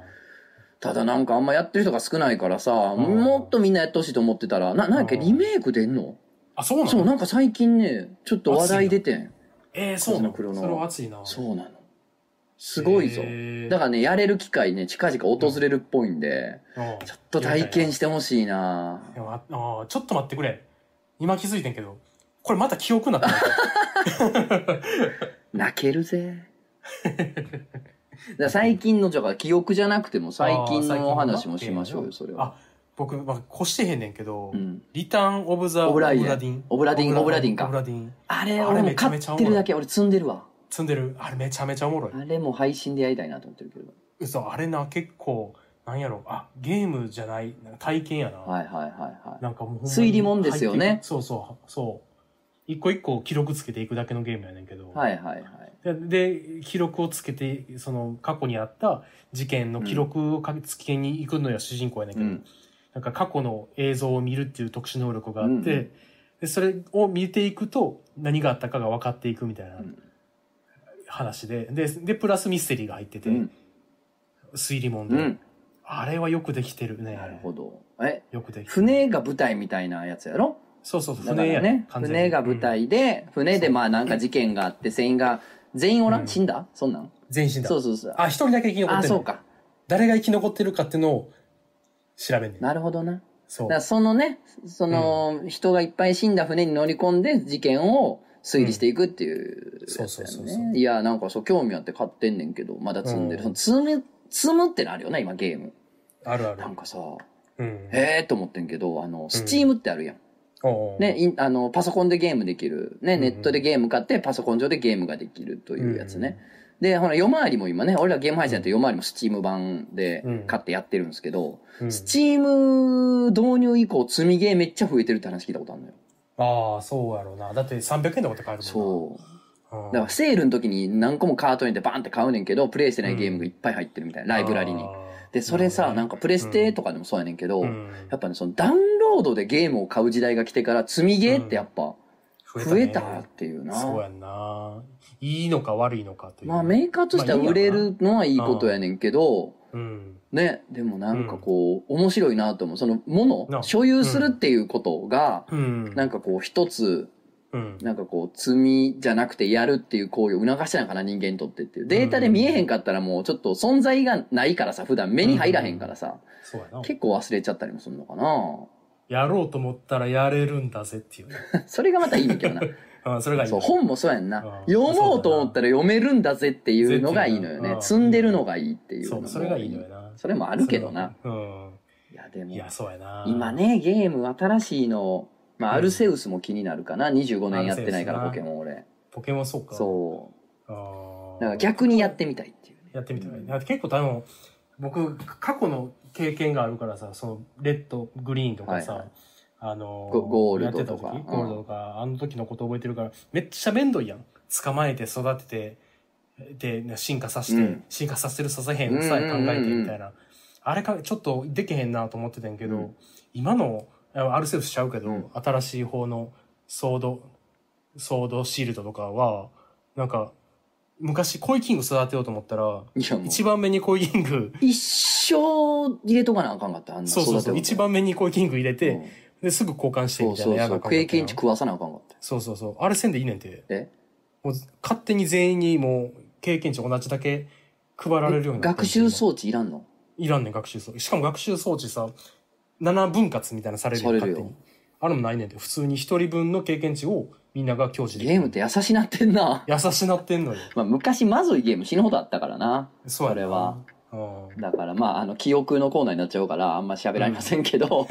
ただなんかあんまやってる人が少ないからさ、うんもっとみんなやってほしいと思ってたら、な、なんやっけ、うんリメイク出んの？あ、そうなの？そう、なんか最近ね、ちょっと話題出てん。えー、そうなのそれは熱いな。そうなの。すごいぞ。だからね、やれる機会ね、近々訪れるっぽいんで、うんちょっと体験してほしいなでもああーちょっと待ってくれ。今気づいてんけど、これまた記憶になってない？泣けるぜ。だ最近の、じゃあ記憶じゃなくても最近のお話もしましょうよ、それは。あ、僕、まあ、越してへんねんけど、うんリターン・オブ・ザ・オブラディン。オブラディンオブラディンかオブラディン。あれ、俺も買ってるだけ、俺積んでるわ。積んでる。あれめちゃめちゃおもろい。あれも配信でやりたいなと思ってるけど。嘘、あれな、結構、なんやろ、あ、ゲームじゃない、体験やな。はいはいはいはい。なんかもう推理もんですよねそうそう、そう。一個一個記録つけていくだけのゲームやねんけど。はいはいはい。でで、記録をつけて、その過去にあった事件の記録をかけつけに行くのが主人公やねんけど、うん。なんか過去の映像を見るっていう特殊能力があって、うんうんでそれを見ていくと何があったかが分かっていくみたいなうん話で、で、で、プラスミステリーが入ってて、うん。推理もんで、うん。あれはよくできてるね。なるほど。え、よくできてる。船が舞台みたいなやつやろ？そうそうそう、船やね、船が舞台で、船でまあなんか事件があって、全員が、全員おらうんん死んだ？そんなん？全身だ。そうそうそう。あ、一人だけ生き残っあ、てる。そう。か。誰が生き残ってるかっていうのを調べんねん。なるほどな。そうだ。そのね、その、人がいっぱい死んだ船に乗り込んで事件を推理していくっていうやつそうそうだよそうそうね。いや、なんかそう興味あって買ってんねんけど、まだ積んでる。うんその積む、積むってなるよな、今ゲーム。あるあるな。んかさ、うん。へえーと思ってんけど、あの、スチームってあるやん。おうおうね、あの、パソコンでゲームできる。ね、うんネットでゲーム買って、パソコン上でゲームができるというやつね。で、ほら、夜回りも今ね、俺らゲーム配信やって夜回りもスチーム版で買ってやってるんですけど、うんスチーム導入以降、積みゲーめっちゃ増えてるって話聞いたことあるのよ。ああ、そうやろうな。だって300円とかって買えるもんな。そう。うん。だからセールの時に何個もカートに入れてバンって買うねんけど、プレイしてないゲームがいっぱい入ってるみたいな、ライブラリに。で、それさ、なんかプレステとかでもそうやねんけど、うんやっぱね、そのダウンロードでゲームを買う時代が来てから、積みゲーってやっぱ増えたっていうな。そうやんな。いいのか悪いのかという。まあメーカーとしては売れるのはいいことやねんけど、うん。ね、でもなんかこう、面白いなと思う。そのもの、な所有するっていうことが、うん。なんかこう一つ、うん。なんかこう、積みじゃなくてやるっていう行為を促してないかな、人間にとってっていう。データで見えへんかったらもうちょっと存在がないからさ、普段目に入らへんからさ、そうやな。結構忘れちゃったりもするのかな。やろうと思ったらやれるんだぜっていうね。それがまたいいねんけどな。うん、それがいい。そう、本もそうやんな。うん読もうと思ったら読めるんだぜっていうのがいいのよね。うん積んでるのがいいっていうそう、それがいいのよな。それもあるけどな。うん。いやでもいや、そうやな。今。ねゲーム新しいのまあうんアルセウスも気になるかな25年やってないからポケモン俺ポケモンそうか。そあうから逆にやってみたいっていうねやってみたらい結構多分、僕、過去の経験があるからさ、その、レッド、グリーンとかさ、はいはいあのゴゴールドとか。ゴールドとか、あの時のこと覚えてるから、めっちゃめんどいやん。捕まえて育てて、で、進化させて、うん。進化させてるさせへんさえ考えてみたいな。あれか、ちょっとできへんなと思ってたんやけど、うん。今の、あアルセウスしちゃうけど、うん。新しい方のソード、ソードシールドとかは、なんか、昔コイキング育てようと思ったら、一番目にコイキング、一生入れとかなあかんかったあんなそうそうそう、一番目にコイキング入れて、うんで、すぐ交換してみたいなそうそうそう経験値食わさなあかんかったそうそうそう。あれせんでいいねんて。え？もう勝手に全員にもう経験値同じだけ配られるようになって学習装置いらんの？いらんねん、学習装置。しかも学習装置さ、7分割みたいなのされるよ、勝手に。あれもないねんて。普通に一人分の経験値をみんなが享受できる。ゲームって優しなってんな優しなってんのよ。まあ昔まずいゲーム死ぬほどあったからなそうやなそれは。うん。だからまああの記憶のコーナーになっちゃうからあんま喋られませんけど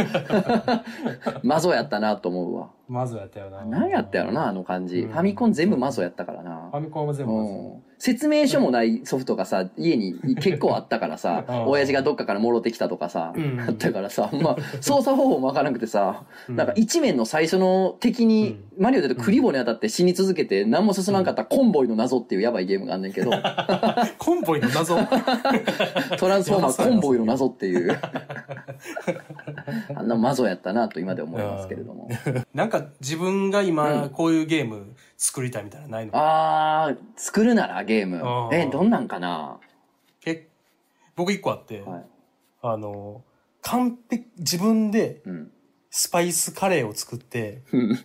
マゾやったなと思うわまずやったよな。何やったやろなあの感じ、うんファミコン全部マゾやったからなファミコンは全部まず。うん説明書もないソフトがさ家に結構あったからさ うん。親父がどっかからもろてきたとかさ、うん。あったからさ、まあ、操作方法もわからなくてさ、うん。なんか一面の最初の敵に、マリオで言うとクリボーに当たって死に続けて何も進まんかったコンボイの謎っていうやばいゲームがあんねんけど、コンボイの謎？トランスフォーマーコンボイの謎っていう、あんなマゾやったなと今で思いますけれども。なんか自分が今うん。こういうゲーム作りたいみたいなのないの？あー、作るならゲームあ。ーえ、どんなんかな？け僕一個あって、はい。あの、完璧、自分でうん。スパイスカレーを作って、う ん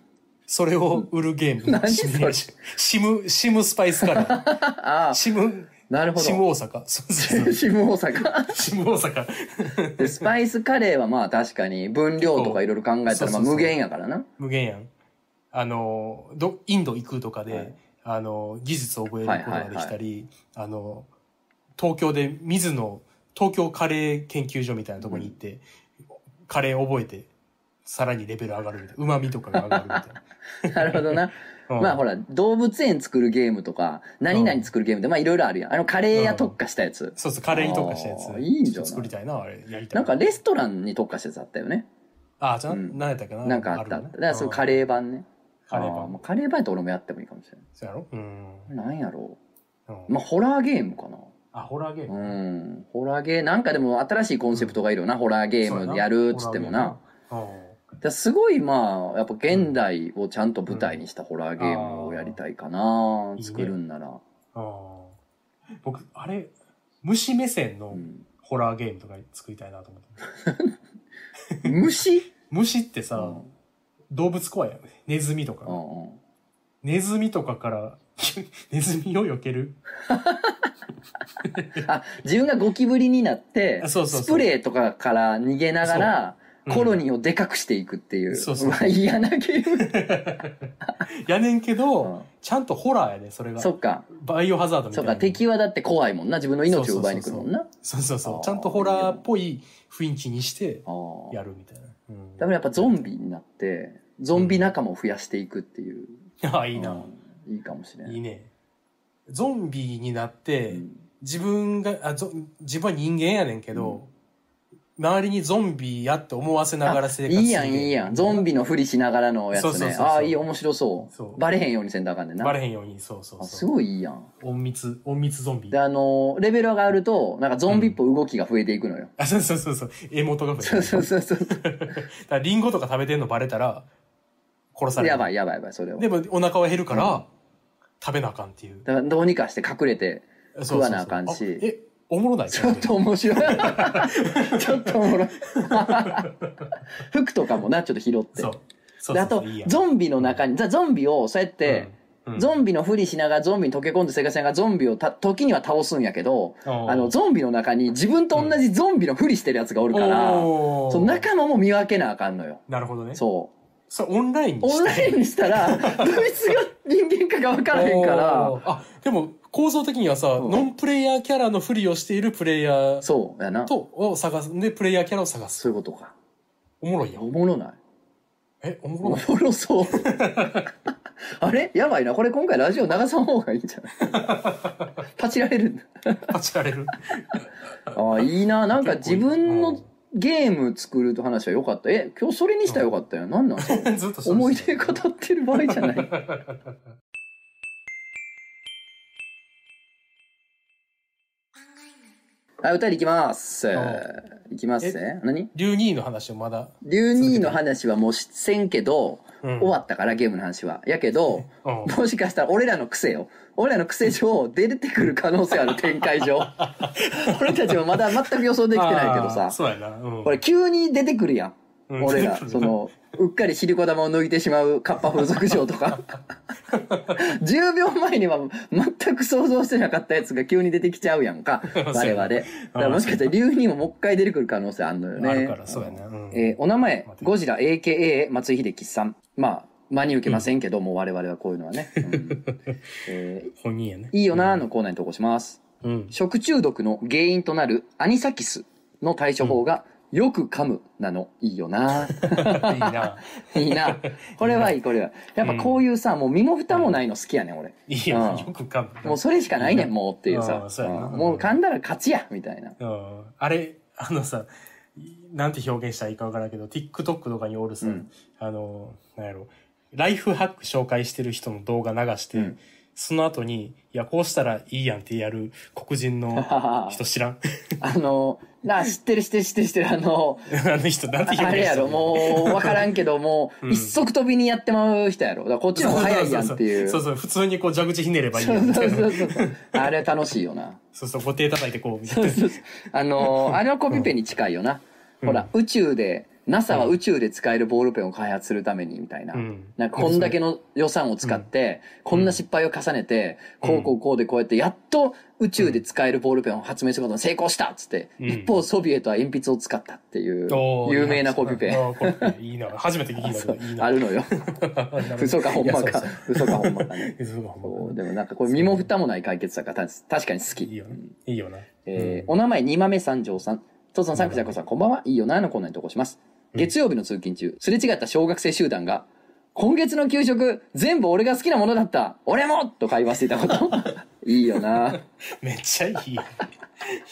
それを売るゲーム。何シミュレーションシム、シムスパイスカレー。あシム、ー、なるほシムど。大阪。そうそうそう。シム大阪。シム大阪。でスパイスカレーはまあ確かに分量とかいろいろ考えたらそうそうそうまあ無限やからな。無限やん。あの、ど、インド行くとかで、はいあの、技術を覚えることができたり、あの、東京で水野、東京カレー研究所みたいなところに行って、カレー覚えて、さらにレベル上がるみたいな。旨味とかが上がるみたいな。なるほどな。うんまあほら、動物園作るゲームとか、何々作るゲームってまあいろいろあるやん。あのカレー屋特化したやつ。そうそう、カレーに特化したやつ。いいんじゃない？作りたいな、あれ。やりたい。なんかレストランに特化したやつあったよね。あー、じゃあ、うん何やったっけな？なんかあった。ねだからそのカレー版ね。カレー版あまあカレー版やと俺もやってもいいかもしれそうやろ？うん。ない。なんやろ？うんう。まあホラーゲームかな。あ、ホラーゲーうム。ん。ホラーゲー、なんかでも新しいコンセプトがいるよな。ホラーゲームやるっつってもな。。だすごいまあ、やっぱ現代をちゃんと舞台にしたホラーゲームをやりたいかな。うん作るんなら。うんうん僕、あれ、虫目線のうんホラーゲームとか作りたいなと思って。虫？虫ってさ、うん動物怖いよね。ネズミとか。うんうんネズミとかから、ネズミを避ける？あ、自分がゴキブリになって、あそうそうそうスプレーとかから逃げながら、そううんコロニーをでかくしていくっていう。そうそうまあ嫌なゲーム。やねんけど、うんちゃんとホラーやね、それが。そっか。バイオハザードみたいうな。そか、敵はだって怖いもんな。自分の命を奪いに来るもんな。そうそうそう。ちゃんとホラーっぽい雰囲気にして。やるみたいな。うんだからやっぱゾンビになって、ゾンビ仲間を増やしていくっていう。ああ、いいな。うんいいかもしれない。いいね。ゾンビになって、うん自分があゾ、自分は人間やねんけど、周りにゾンビやって思わせながら生活いいやん、いいやん。ゾンビのふりしながらのやつね。そうそうそうそうああ、いい、面白そう。そうバレへんようにせんとあかんねんな。バレへんように、そうそうあ、そう。すごいいいやん。隠密、隠密ゾンビで、。あのーレベルがあると、なんかゾンビっぽい動きが増えていくのよ。あ、そうそうそうそう。絵元が増えそうる。そうそうそう。だからリンゴとか食べてんのバレたら、殺される。やばいやばいやばい、それは。でもお腹は減るから、食べなあかんっていう。だからどうにかして隠れて、食わなあかんしそうそうそうあえ、おもろないちょっと面白い。ちょっとおもろい。服とかもな、ちょっと拾ってそう。。そうであとゾンビの中に、じゃあゾンビをそうやって、うんうんゾンビのふりしながらゾンビに溶け込んで生活しながらゾンビをた時には倒すんやけど、うんあのゾンビの中に自分と同じゾンビのふりしてるやつがおるから、その仲間も見分けなあかんのよ。なるほどね。そう。それオンラインにオンラインにしたら、どいつが人間かが分からへんから、あ、でも、構造的にはさ、うんノンプレイヤーキャラのふりをしているプレイヤーそうやな。と、を探す。で、プレイヤーキャラを探す。そういうことか。おもろいやん。おもろない。え、おもろおない？もろそう。あれ？やばいな。これ今回ラジオ流さん方がいいんじゃない？パチられるんだ。パチられる。ああ、いいな。なんか自分のゲーム作ると話はよかった。え、今日それにしたらよかったよ。なんなんそれ ずっと思い出語ってる場合じゃない。はい、歌いきます。いきますね。何？竜兄の話をまだ。竜兄の話はもうせんけど、うん終わったからゲームの話は。やけど、うんもしかしたら俺らの癖よ。俺らの癖上出てくる可能性ある展開上。俺たちもまだ全く予想できてないけどさ。そうやな。うんこれ急に出てくるやん。うん俺らその、うっかりシリコ玉を抜いてしまうカッパ風俗嬢とか。10秒前には全く想像してなかったやつが急に出てきちゃうやんか。我々。だからもしかしたら竜にももう一回出てくる可能性あるのよね。あるから、そうやな。うんえーお名前ゴジラ AKA 松井秀喜さん。まあ、真に受けませんけども、我々はこういうのはね。うん えー本人やね。いいよなーのコーナーに投稿します。うん。食中毒の原因となるアニサキスの対処法が、よく噛むなの、いいよなーいいな。いいな。これはいい、これは。やっぱこういうさ、もう身も蓋もないの好きやねん、俺。いいよ。うんよく噛む。もうそれしかないねん、もうっていうさもう噛んだら勝ちや、みたいな。うん。あれ、あのさ、なんて表現したらいいかわからんけど、TikTok とかにおるさ、うんあの、なんやろ、ライフハック紹介してる人の動画流して、うんその後に、いや、こうしたらいいやんってやる黒人の 人知らん？あの、な、知ってる知ってる知ってる知ってる、あの、あの人、なんて表現したあれやろ、もう、わからんけど、もう、うん一足飛びにやってまう人やろ。だからこっちの方が早いやんっていう。そうそう、普通にこう蛇口ひねればいいやそうんそうみたいな。そうそう。あれ楽しいよな。そうそう、ご手叩いてこう、みたいな。あのー、あれはコピペに近いよな。ほら、宇宙で、NASA は宇宙で使えるボールペンを開発するためにみたいな。うんなんかこんだけの予算を使って、こんな失敗を重ねて、こうこうこうでこうやって、やっと宇宙で使えるボールペンを発明することに成功したっつって、うん一方ソビエトは鉛筆を使ったっていう有名なコピペ。あーコピペいいな。初めて聞いたいいな。あるのよ。嘘かほんまか。嘘かほんまかね。嘘かほんまそうでもなんかこれ身も蓋もない解決だからた確かに好き。いいよな。いいよな。えーお名前、二豆三条さん。とつのさん、くじゃこさん、こんばんは。いいよな、のコーナーに投稿します。月曜日の通勤中、すれ違った小学生集団が、今月の給食、全部俺が好きなものだった。俺もと会話していたこと。いいよな。めっちゃいいよ。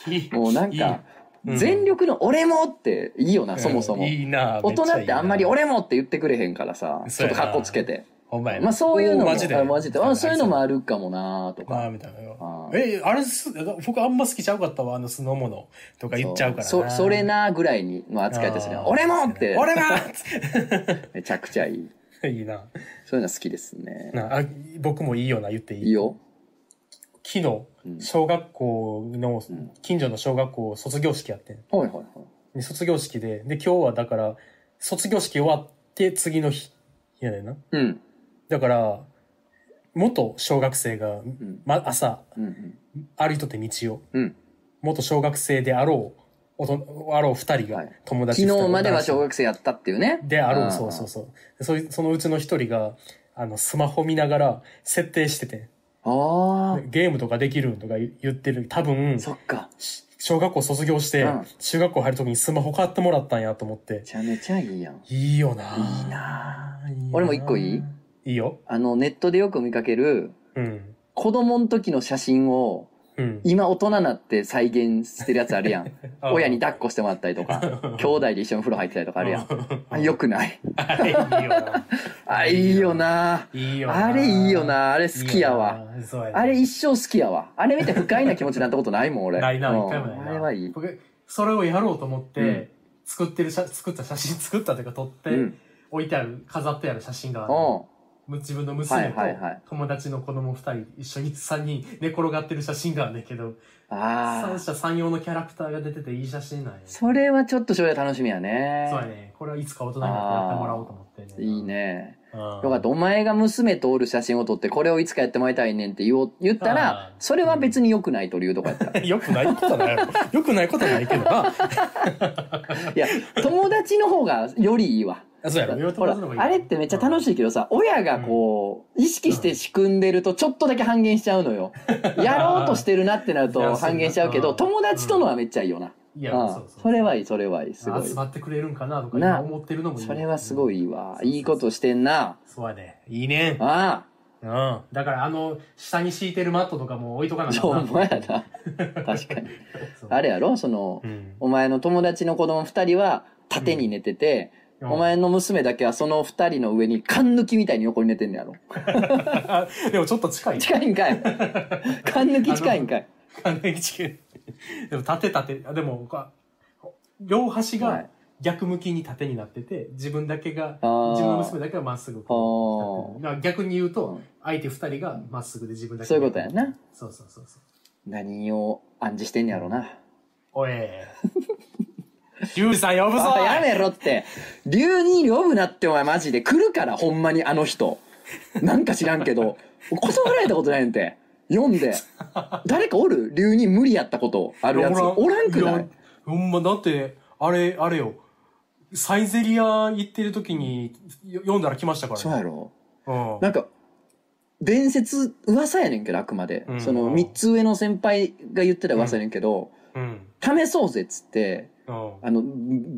いい もうなんか、うん全力の俺もっていいよな、そもそも。いいな。大人ってあんまり俺もって言ってくれへんからさ、ちょっと格好つけて。ほんまやなまあそういうのも、おマジで。あマジで。あそういうのもる。あるかもなとまあ、か。みたいな。え、あれす、僕あんま好きちゃうかったわ、あの酢の物とか言っちゃうからな。そそれなぐらいにの扱いですねあ。ー俺もって。俺が めちゃくちゃいい。いいな。そういうの好きですね。なあ僕もいいよな、言っていい？いいよ。昨日、小学校の、近所の小学校卒業式やってん。はいはいはい。で卒業式で、で、今日はだから、卒業式終わって次の日、やねんな。うん。だから、元小学生が、ま、朝、うん歩いとって道を。元小学生であろう、おとあろう二人がはい、友達昨日までは小男学生やったっていうね。子であろう、んそうそうそう。でそいそのうちの一人が、あの、スマホ見ながら設定してて、あでゲームとかできるんとか言言ってる。多分あ、、そっか。小学校卒業してうん、中学校入るときにスマホ買ってもらったんやと思ってめ、ちゃめちゃいいやん。いいよないいな俺も一個いい？いいよ。あの、ネットでよく見かける、うん。子供の時の写真を、うん。今大人になって再現してるやつあるやん。あ親に抱っこしてもらったりとか、兄弟で一緒に風呂入ってたりとかあるやん。あよくない？あれいいよな。あ、いいよな。いいよな。あれいいよな。あれ好きやわ。いいよな。そうやなあれ一生好きやわ。あれ見て不快な気持ちになったことないもん、俺。ないな、うん一回もないな。あれはいい。僕、それをやろうと思って、うん作ってる写、作った写真、作ったというか撮って、うん置いてある、飾ってある写真があるう自分の娘と友達の子供二人一緒に三人寝転がってる写真があるんだけど、ああ。三者三様のキャラクターが出てていい写真なんや。それはちょっと将来楽しみやね。そうやね。これはいつか大人になってやってもらおうと思ってね。いいね。うん。よかった。お前が娘とおる写真を撮って、これをいつかやってもらいたいねんって言おう言ったあらー、それは別に良くないというとこやった。よくないことはない。よくないことはないけどな。いや、友達の方がよりいいわ。あそうやろ。あれってめっちゃ楽しいけどさ親がこう意識して仕組んでるとちょっとだけ半減しちゃうのよ。やろうとしてるなってなると 半減しちゃうけど友達とのはめっちゃいいよな、いや、うん。そうそう。それはいいそれはいい。すごい。集まってくれるんかなとか思ってるのもいい。それはすごいいいわうんいいことしてんな。そうやね。いいね。あうん。だからあの、下に敷いてるマットとかも置いとかなあそうあかんなお前やな。確かに。あれやろそのうん。お前の友達の子供二人は縦に寝てて、うんお前の娘だけはその二人の上に缶抜きみたいに横に寝てんねやろあ でもちょっと近い。近いんかい缶抜き近いんかい完全に近い。でも縦縦、あでも、か両端がはい逆向きに縦になってて、自分だけが、自分の娘だけがまっすぐこう逆に言うとうん、相手二人がまっすぐで自分だけそういうことやな。そうそうそうそう。何を暗示してんねやろな。おい。リュウジさん呼ぶぞあやめろって。竜に呼ぶなってお前マジで来るからほんまにあの人。なんか知らんけど、断られたことないねんて。読んで。誰かおる？竜に無理やったことあるやつ。おらんくない？やほんま、だって、あれ、あれよ。サイゼリア行ってる時によ読んだら来ましたからそうやろ。うん。なんか、伝説、噂やねんけど、あくまで。うんその、三つ上の先輩が言ってた噂やねんけど、うん。試そうぜっつって、うん。あの、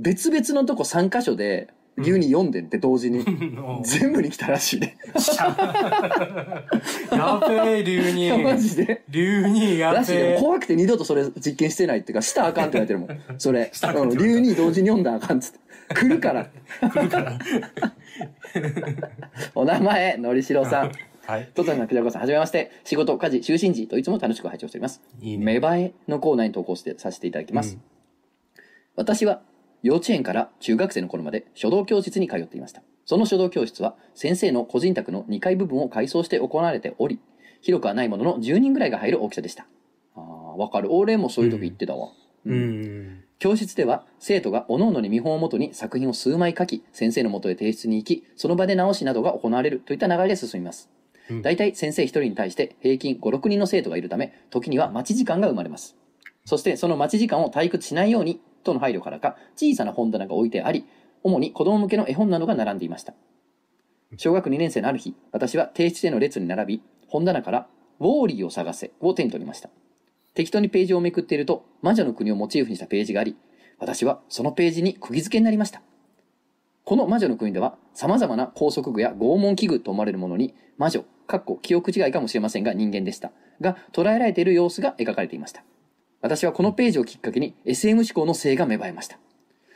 別々のとこ3箇所で、竜に読んでんって同時に。うん全部に来たらしいね。やべえ、竜に。マジで。竜にやらしいね。べえ。怖くて二度とそれ実験してないっていうか、したらあかんって言われてるもん。それ。竜に同時に読んだらあかんっつって。来るから。来るから。お名前、のりしろさん。はい。トトナクジャコさん、はじめまして。仕事、家事、就寝時といつも楽しく拝聴しております。いいね。芽生えのコーナーに投稿してさせていただきます。うん私は幼稚園から中学生の頃まで書道教室に通っていました。その書道教室は先生の個人宅の2階部分を改装して行われており、広くはないものの10人ぐらいが入る大きさでした。ああ、わかる。俺もそういう時行ってたわ。う。ん。教室では生徒が各々に見本をもとに作品を数枚書き、先生のもとへ提出に行き、その場で直しなどが行われるといった流れで進みます。うん大体先生一人に対して平均5、6人の生徒がいるため、時には待ち時間が生まれます。そしてその待ち時間を退屈しないように、との配慮からか、小さな本棚が置いてあり、主に子供向けの絵本などが並んでいました。小学2年生のある日、私は提出への列に並び、本棚から、ウォーリーを探せを手に取りました。適当にページをめくっていると、魔女の国をモチーフにしたページがあり、私はそのページに釘付けになりました。この魔女の国では、様々な拘束具や拷問器具と思われるものに、魔女、かっこ記憶違いかもしれませんが人間でした。が、捉えられている様子が描かれていました。私はこのページをきっかけに SM 思考の性が芽生えました。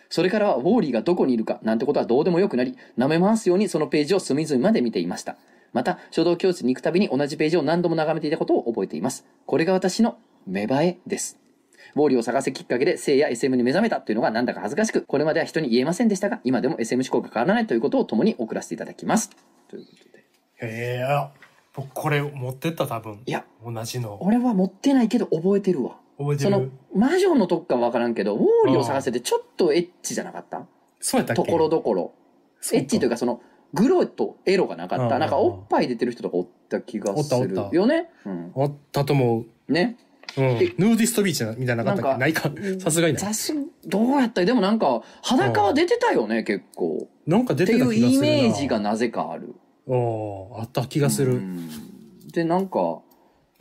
それからはウォーリーがどこにいるかなんてことはどうでもよくなり、舐め回すようにそのページを隅々まで見ていました。また、書道教室に行くたびに同じページを何度も眺めていたことを覚えています。これが私の芽生えです。ウォーリーを探せきっかけで性や SM に目覚めたというのがなんだか恥ずかしく、これまでは人に言えませんでしたが、今でも SM 思考が変わらないということを共に送らせていただきます。ということで。へえ、あ僕これ持ってった多分。いや、同じの。俺は持ってないけど覚えてるわ。覚えてそのる。魔女のとこかわからんけど、ウォーリーを探せてちょっとエッチじゃなかった？そうやったっけ？ところどころ。エッチというかその、グロとエロがなかった。うんなんかおっぱい出てる人とかおった気がするおったおったよね。うん。あったと思う。ね。うん。ヌえーディストビーチみたいなのなかったっけ？ないか。さすがにない。さすどうやった？でもなんか、裸は出てたよね、結構。なんか出ってた気がするな。イメージがなぜかある。おあった気がする。うんで、なんか、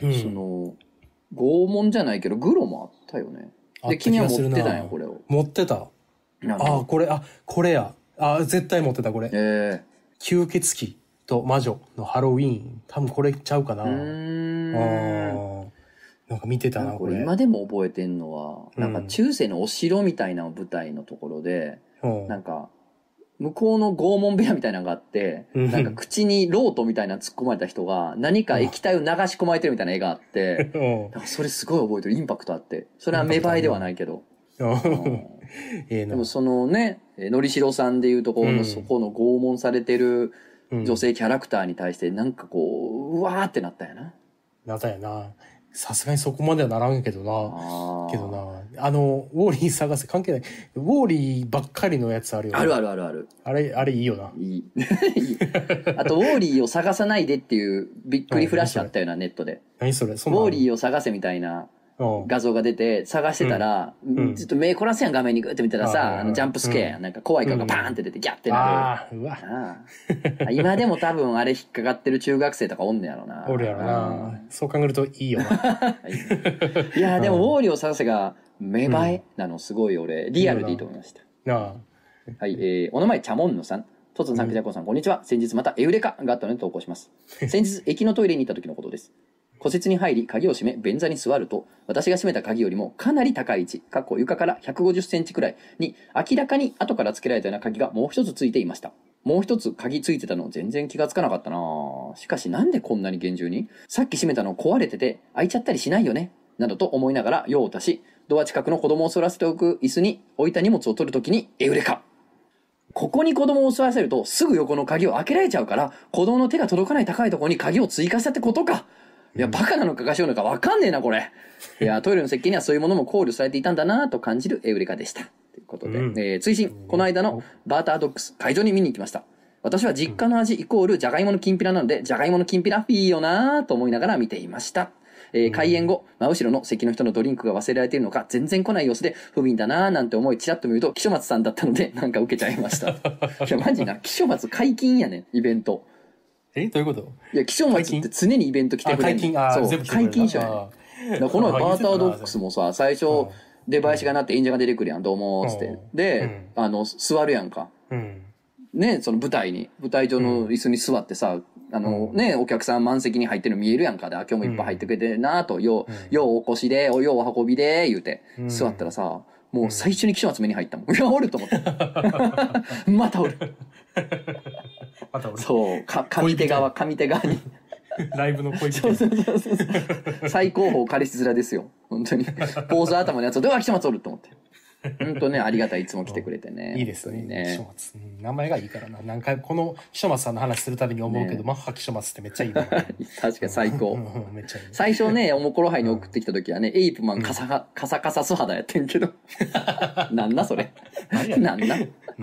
うん。その、拷問じゃないけど、グロもあったよね。で、君は持ってたんや、これを。持ってた。ああ。これ、あ、これや。あ絶対持ってた、これ。え吸血鬼と魔女のハロウィーン。多分これちゃうかな。えうあーん。ーなんか見てたな、これ。今でも覚えてんのは、なんかうん中世のお城みたいな舞台のところで、うんなんか、向こうの拷問部屋みたいなのがあって、うんなんか口にロートみたいなの突っ込まれた人が何か液体を流し込まれてるみたいな絵があって、うんなんかそれすごい覚えてる。インパクトあって。それは芽生えではないけど。でも。そのね、えーのりしろさんでいうところの、うんそこの拷問されてるうん女性キャラクターに対してなんかこう、うわーってなったんやな。なったやな。さすがにそこまではならんけどな。けどな。あの、ウォーリー探せ関係ない。ウォーリーばっかりのやつあるよ、ね。あるある。るあるある。あれ、あれいいよな。いい。あと、ウォーリーを探さないでっていうびっくりフラッシュあったよな、ネットで。何それ？そウォーリーを探せみたいな、うん画像が出て探してたら、んちょっと目凝らすやん画面にグーって見たらさ、あのジャンプスケア、なんか怖い顔がバーンって出てギャってなる。ああ、今でも多分あれ引っかかってる中学生とかおんねやろな。おるやろな。そう考えるといいよな。いやでも、ウォーリーを探せが、芽生えなのすごい俺、リアルでいいと思いました。はい、えー、お名前、チャモンヌさん。トツンさん、クジャコさん、こんにちは。先日またエウレカがあったので投稿します。先日、駅のトイレに行った時のことです。個室に入り、鍵を閉め、便座に座ると、私が閉めた鍵よりもかなり高い位置、かっこ床から150センチくらいに、明らかに後から付けられたような鍵がもう一つついていました。もう一つ鍵ついてたの全然気がつかなかったなしかしなんでこんなに厳重に？さっき閉めたの壊れてて開いちゃったりしないよね？などと思いながら用を足し、ドア近くの子供を座らせておく椅子に置いた荷物を取るときに、エウレカここに子供を座らせるとすぐ横の鍵を開けられちゃうから、子供の手が届かない高いところに鍵を追加したってことか。いや、バカなのか賢いのかわかんねえな、これ。いや、トイレの設計にはそういうものも考慮されていたんだなと感じるエウレカでした。ということで、うんえー追伸、この間のバータードックス会場に見に行きました。私は実家の味イコールじゃがいものきんぴらなので、じゃがいものきんぴらいいよなと思いながら見ていました。えー開演後、真後ろの席の人のドリンクが忘れられているのか、全然来ない様子で、不憫だなぁなんて思い、ちらっと見ると、木書松さんだったので、なんか受けちゃいました。いや、マジな、木書松解禁やねん、イベント。えどういうこと？いや、木書松って常にイベント来てあ、くれんねん。解禁、あそう、解禁賞やねん。このバータードックスもさ、最初、出囃子がなって演者が出てくるやん、どうも、つって。うん。で、あの、座るやんか。うん。ね、その舞台に、舞台上の椅子に座ってさ、あのうん。ね、お客さん満席に入ってるの見えるやんか。で、あ、今日もいっぱい入ってくれてるなと、よう、うん。ようお越しで、おようお運びで、言うて、うん。座ったらさ、もう最初に岸松目に入ったもん。いや、おると思って。またおる。また俺、そう、か、上手側、上手側に。ライブの恋人そうそうそうそう。最高峰彼氏面ですよ。本当に。ポーズ頭のやつを、では岸松おると思って。本当ね、ありがたい、いつも来てくれてね。いいですね。本当に木書松。うん名前がいいからな。何回、この木書松さんの話するたびに思うけど、ねマッハ木書松ってめっちゃいいな。確かに最高。めっちゃいい。最初ね、おもころ杯に送ってきた時はね、エイプマンカサカカサカサ素肌やってんけど。なんだそれ。何やなんな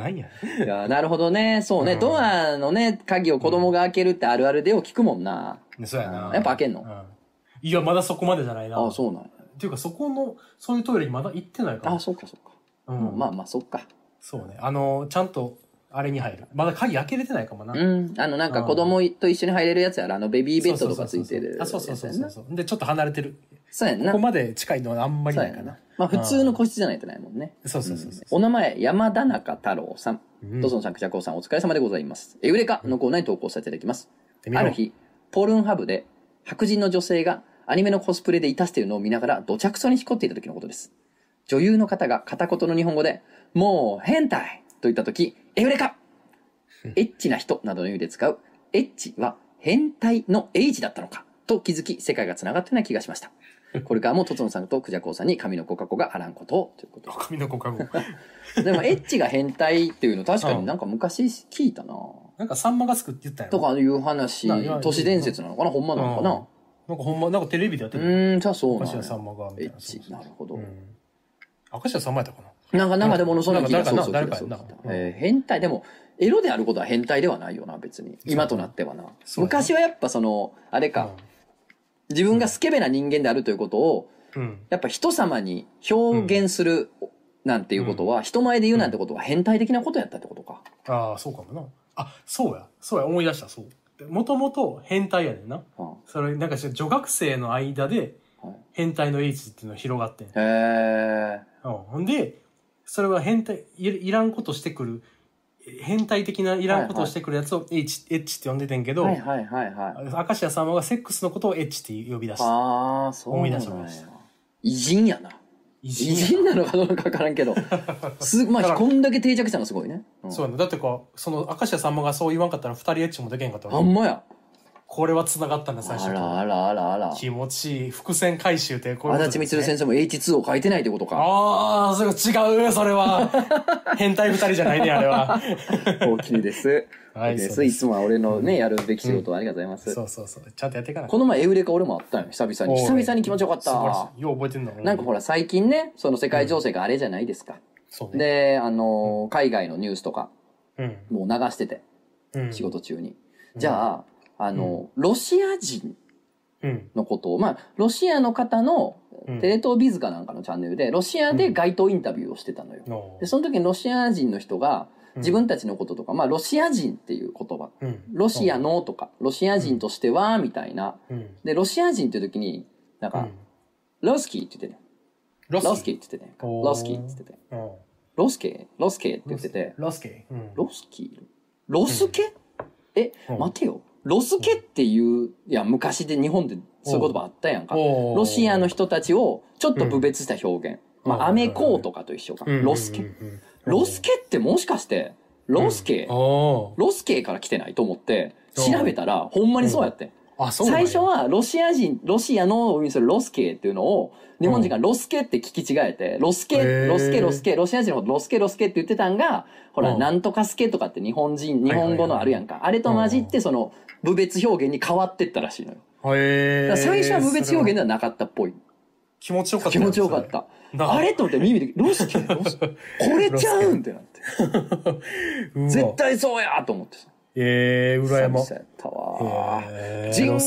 んや。や、なるほどね。そうね、うんドアのね、鍵を子供が開けるってあるあるでを聞くもんな。ねそうやな。やっぱ開けんの？うんいや、まだそこまでじゃないな。ああ、そうなんや。っていうか、そこの、そういうトイレにまだ行ってないから。あそうかそうか。うんまあまあ、そっか。そうね。あの、ちゃんと、あれに入る。まだ鍵開けれてないかもな。うん。あの、なんか子供と一緒に入れるやつやろ。あの、ベビーベッドとかついてるやあ。そうそうそうそうそう。で、ちょっと離れてる。そうやんな。ここまで近いのはあんまりなないかな。。まあ、普通の個室じゃないとないもんね。そうそうそうそう。お名前、山田中太郎さん。うんドソンさん、クジャコウさん、お疲れ様でございます。エウレカのコーナーに投稿させていただきます。ある日、ポルンハブで白人の女性がアニメのコスプレでいたしているのを見ながらどちゃくそに引っこっていた時のことです。女優の方が片言の日本語で、もう変態と言った時、エウレカ エッチな人などの意味で使う、エッチは変態の H だったのかと気づき、世界が繋がったような気がしました。これからもトツノさんとクジャコウさんに神のコカコがあらんことをということ紙のコカゴ。で。でも、エッチが変態っていうの確かになんか昔聞いたななんかサンマがつくって言ったんやろとかいう話都市伝説なのかなほんまなのかななんかほんま、なんかテレビでやってうた。ーん、じゃあそうなんや明石家さんまがみたいな。エッチ、なるほど。うん。明石家さんまやったかな？なんか、なんかでもそんな気がなんかそうな気がそう誰かやなえー変態、でも、エロであることは変態ではないよな、別に。今となってはな。昔はやっぱその、あれか、自分がスケベな人間であるということを、うん。やっぱ人様に表現するなんていうことは、人前で言うなんてことは変態的なことやったってことか。ああ、そうかもな。あ、そうや。そうや、思い出した、そう。もともと変態やねんな。うんそれ、なんか女学生の間ではい変態の H っていうのが広がってん。へえ。うん。ほんで、それは変態、いいらんことしてくる、変態的ないらんことをしてくるやつを H、H って呼んでてんけど、はいはいはいはい。明石家さんまがセックスのことを H って呼び出した。ああ、そう思い出やしました偉人やな。偉偉人なのかどうかわからんけど。す、まあ、こんだけ定着したのすごいね。うんそう。だってか、その、明石家さんまがそう言わんかったら二人エッチもできへんかったあんまや。これは繋がったんだ、最あ初らあらあらあら。気持ちいい。伏線回収ってこういうこと足立ですね光先生も H2 を書いてないってことか。ああ、それ違う、それは。変態二人じゃないね、あれは。大きいです。はいです。そうですいつもは俺のね、やるべき仕事をありがとうございます。そうそうそう。ちゃんとやっていかないこの前エウレカ俺もあったんよ、久々に。久々に気持ちよかっ素晴らた。しいよう覚えてんのなんかほら、最近ね、その世界情勢があれじゃないですか。そうね。で、あのー、海外のニュースとか、うん。もう流してて、うん。仕事中に。じゃあ、あの、ロシア人うん。のことを、まあ、ロシアの方のうんテレ東ビズかなんかのチャンネルで、ロシアで街頭インタビューをしてたのよ。ので、その時にロシア人の人が、自分たちのこととか、まあ、ロシア人っていう言葉、うん。ロシアのとか、ロシア人としては、みたいな。うん。で、ロシア人っていう時に、なんかうん、ロスキーって言ってね。ロロスキーって言ってね。ロスキーって言ってて。うん。ロスケ？ロスケって言ってて。ロスケ？うん。ロスキー？ロスケ、え、うん待てよ。ロスケっていう、いや、昔で日本でそういう言葉あったやんか。ロシアの人たちをちょっと侮蔑した表現。まあ、うんアメコーとかと一緒か。うん。ロスケロスケってもしかして、ロスケ、ロスケから来てないと思って、うん。調べたら、ほんまにそうやって。最初はロシア人、ロシアのを意味するロスケっていうのを、日本人がロスケって聞き違えて、ロスケ、ロスケ、ロスケ、ロシア人のことロスケ、ロスケって言ってたんが、ほら、うん。なんとかスケとかって日本人、日本語のあるやんか。あれと混じって、その、侮蔑表現に変わってったらしいのよ。へーだから最初は侮蔑表現ではなかったっぽい。気持ちよかった気持ちよかった。なあれ？と思って耳で、ロスケ、ロスケ、これちゃうんってなって。絶対そうやと思ってさ。ええ、裏山。久々やったわ。えージンワ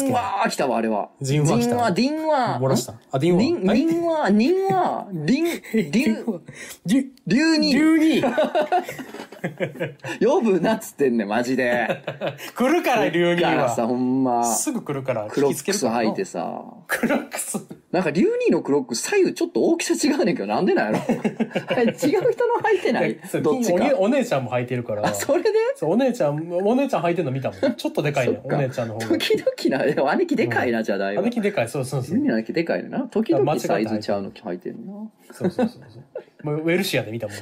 ー来たわ、あれは。ジンワ来たジンワ、ディンワ漏らしたあ、ディンワ。リン、リンワ、リンワ、リン、リン、竜、竜に竜に呼ぶなっつってんねん、マジで。来るから、竜にだからさ、は。ほんま、すぐ来るから、クロックス履いてさ。クロックス。なんか、竜にのクロックス左右ちょっと大きさ違うねんけど、なんでなんやろ 違う人の履いてない？どっちかお姉。お姉ちゃんも履いてるから。あ、それで？お姉ちゃん、お姉ちゃん履いてるの見たもん。ちょっとでかいねそっかお姉ちゃんの方が。時々な、でも兄貴でかいな、じゃあだいぶ。姉貴でかい、そうそうそう。竜にの兄貴でかいねんな。時々サイズちゃうの履いてんな。そうそうそうそう。もうウェルシアで見たもん、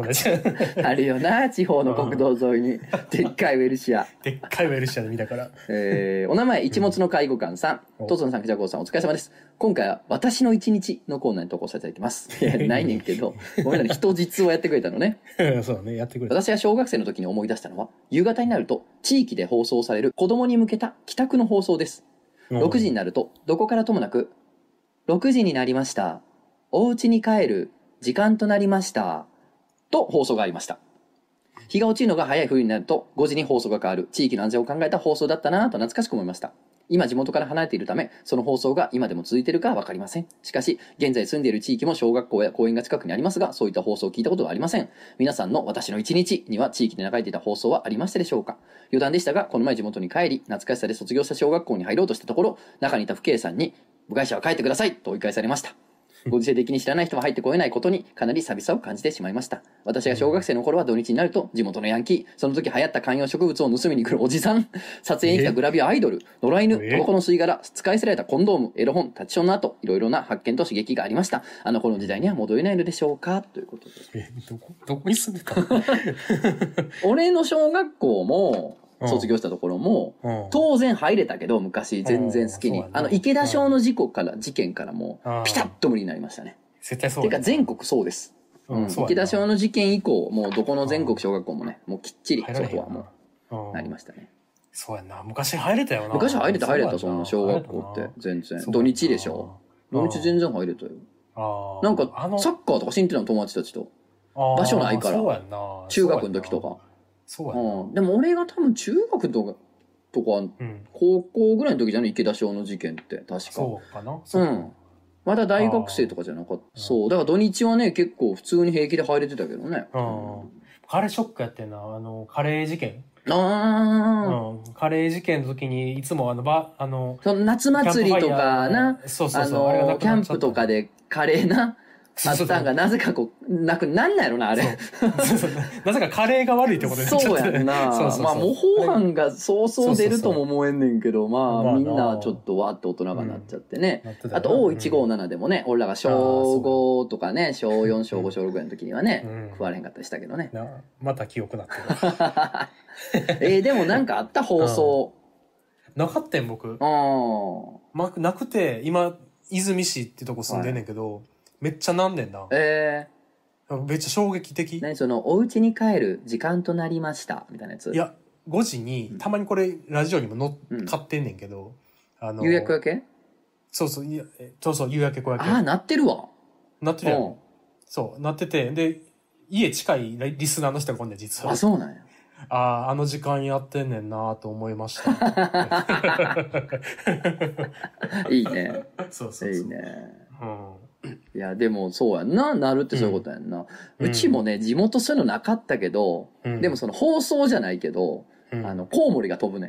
お姉ちゃん。あるよな、地方の国道沿いに。でっかいウェルシア。でっかいウェルシアで見たから。えーお名前、一物の介護官さん。うんとつのさん、きじゃこうさん、お疲れ様です。今回は、私の一日のコーナーに投稿させていただいてます。いや、ないねんけど、ごめんなさい、人実をやってくれたのね。そうだね、やってくれた。私が小学生の時に思い出したのは、夕方になると、地域で放送される子供に向けた帰宅の放送です。6時になると、どこからともなく、6時になりました。お家に帰る時間となりました。と放送がありました。日が落ちるのが早い冬になると、5時に放送が変わる地域の安全を考えた放送だったなと懐かしく思いました。今地元から離れているため、その放送が今でも続いているかはわかりません。しかし、現在住んでいる地域も小学校や公園が近くにありますが、そういった放送を聞いたことはありません。皆さんの私の一日には地域で流れていた放送はありましたでしょうか余談でしたが、この前地元に帰り、懐かしさで卒業した小学校に入ろうとしたところ、中にいた父兄さんに、部外者は帰ってくださいと追い返されました。ご時世的に知らない人は入ってこれないことにかなり寂しさを感じてしまいました。私が小学生の頃は土日になると地元のヤンキー、その時流行った観葉植物を盗みに来るおじさん、撮影に来たグラビアアイドル、野良犬、え？タバコの吸い殻、使い捨てられたコンドーム、エロ本、タッチションの後、いろいろな発見と刺激がありました。あの頃の時代には戻れないのでしょうか？ということで。え、どこ、どこに住んでたの？俺の小学校も、うん卒業したところも、うん当然入れたけど、昔全然好きにあの、池田小の事故から、事件からもうん、ピタッと無理になりましたね。絶対そうだてか全国そうです。うん、池田小の事件以降、もうどこの全国小学校もね、もうきっちりそこはもなうなりましたね。そうやな。昔入れたよな。昔入れた入れた、そうんな小学校って。全然。土日でしょ。土日全然入れたよ。なんかあの、サッカーとかしに行ってたの友達たちと。場場所ないから。中学の時とか。そうやな。うん。でも俺が多分中学とか、とか、うん。高校ぐらいの時じゃない池田小の事件って、確か。そうかな。うそうかん。まだ大学生とかじゃなかった。そう。だから土日はね、結構普通に平気で入れてたけどね。うんカレーショックやってんな。あの、カレー事件。ああ、うん。カレー事件の時に、いつもあの、ば、あの、その夏祭りとかな、そうそうあそう。あれがなの、キャンくなっちゃったプとかでカレーな、あったんが、なぜかこう、なく、なんなんやろな、あれ。なぜかカレーが悪いってことになっちゃってそうやんな。そうそうそうまあ、模倣犯がそうそう出るとも思えんねんけど、まあ、みんなちょっとわーって大人がなっちゃってね。あと、O157 でもね、俺らが小5とかね、小4、小5、小6ぐらいの時にはねうん、食われへんかったりしたけどね。なまた記憶なってる。えー、でもなんかあった放送。なかったん僕。うん。ま、なくて、今、泉市ってとこ住んでんねんけど、めっちゃなんねんな。えめっちゃ衝撃的。ー、何その、お家に帰る時間となりました、みたいなやつ。いや、5時に、たまにこれ、ラジオにも乗うんっかってんねんけど、あの、夕焼け焼け？そうそう、いやえそうそう、夕焼け小焼ああ、け。なってるわ。なってるやうんん。そう、なってて、で、家近いリスナーの人がこんねん、実はあ、。そうなんや。ああ、あの時間やってんねんなと思いました。いいね。そうそうそう。いいね。うん。いや、でもそうやんな。なるってそういうことやんな。ううんちもね、地元そういうのなかったけど、うんでもその放送じゃないけど、うんあの、コウモリが飛ぶね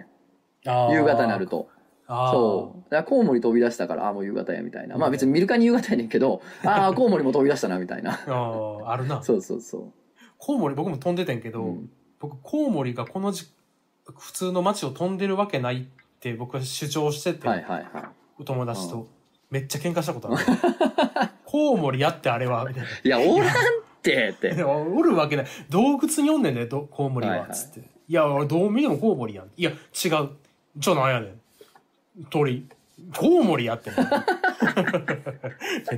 ん。夕方になると。そう。だからコウモリ飛び出したから、ああ、もう夕方や、みたいな。まあ別に見るかに夕方やねんけど、ああ、コウモリも飛び出したな、みたいな。あーあるな。そうそうそコウモリ僕も飛んでてんけど、うん僕コウモリがこのじ普通の街を飛んでるわけないって僕は主張してう。て、はいはいはお友達と、めっちゃ喧嘩したことある。コウモリやってあれは、みたいな。い。いや、おらんって、って。おるわけない。洞窟におんねんね、どコウモリは、はいはいつって。いや、俺どう見てもコウモリやん。いや、違う。じゃあなんやねん。鳥。コウモリやってん。めっ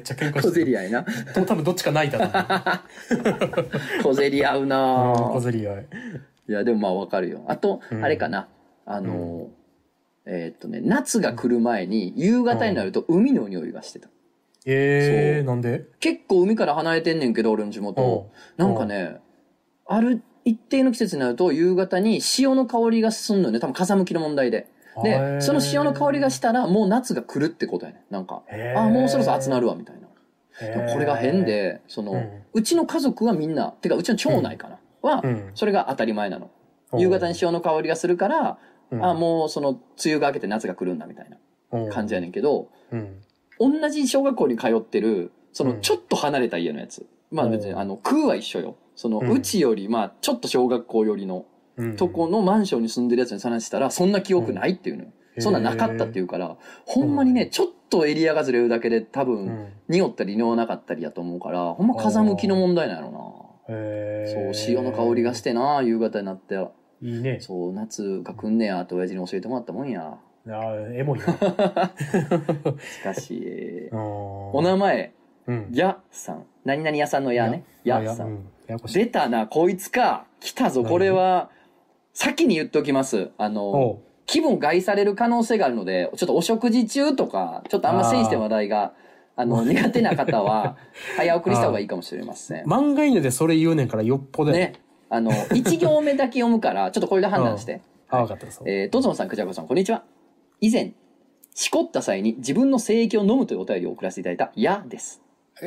ちゃ喧嘩小して競り合いな。る。多分どっちか泣いたと思 小競り合うなう。うん小ぁ競り合い。いや、でもまあわかるよ。あと、うんあれかな。あの、えーっとね、夏が来る前に、夕方になると海の匂いがしてた。えー、そうなんで？結構海から離れてんねんけど、俺の地元。なんかね、ある一定の季節になると夕方に潮の香りがすんのよね。多分風向きの問題で。で、その潮の香りがしたらもう夏が来るってことやね。なんか、あ、もうそろそろ暑なるわ、みたいな。これが変で、その、ううんちの家族はみんな、てかうちの町内かな、はう、んそれが当たり前なの。うん夕方に潮の香りがするから、うんあ、もうその、梅雨が明けて夏が来るんだ、みたいな感じやねんけど、うん。同じ小学校に通ってる、そのうんちょっと離れた家のやつ。まあ別に、うんあの、空は一緒よ。その、うちより、まあ、ちょっと小学校寄りのうんとこのマンションに住んでるやつに話したら、そんな記憶ないっていうのよ。うんそんなんなかったっていうから、ほんまにね、ちょっとエリアがずれるだけで多う分、ん。匂ったり匂わなかったりやと思うから、ほんま風向きの問題なんやろへな。そう、潮の香りがしてな、夕方になって、いいね。そう、夏が来んねやって親父に教えてもらったもんや。あーエモいな。しかし、おお名前、うん。やさん。何々屋さんのやね。やさ。うん。出たな、こいつか。来たぞ、これは。先に言っておきます。あの、気分害される可能性があるので、ちょっとお食事中とか、ちょっとあんまセンシティ話題が、あの、苦手な方は、早送りした方がいいかもしれません。漫画犬でそれ言うねんからよっぽどやね。あの、一行目だけ読むから、ちょっとこれで判断して。あ、わかったです。えー、ドゾンさん、クジャコさん、こんにちは。以前、しこった際に自分の精液を飲むというお便りを送らせていただいた、やです。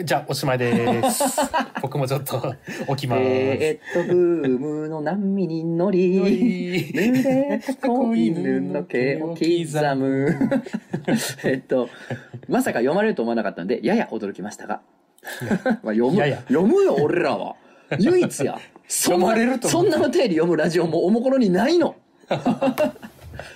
じゃあ、おしまいです。僕もちょっと置きます。えー、っと、ブームの波に乗り、濡れた子犬の毛を刻む。えっと、まさか読まれると思わなかったので、やや驚きましたが。まあ読むやや読むよ、俺らは。唯一や。そんなそんなの手で読むラジオもおもころにないの。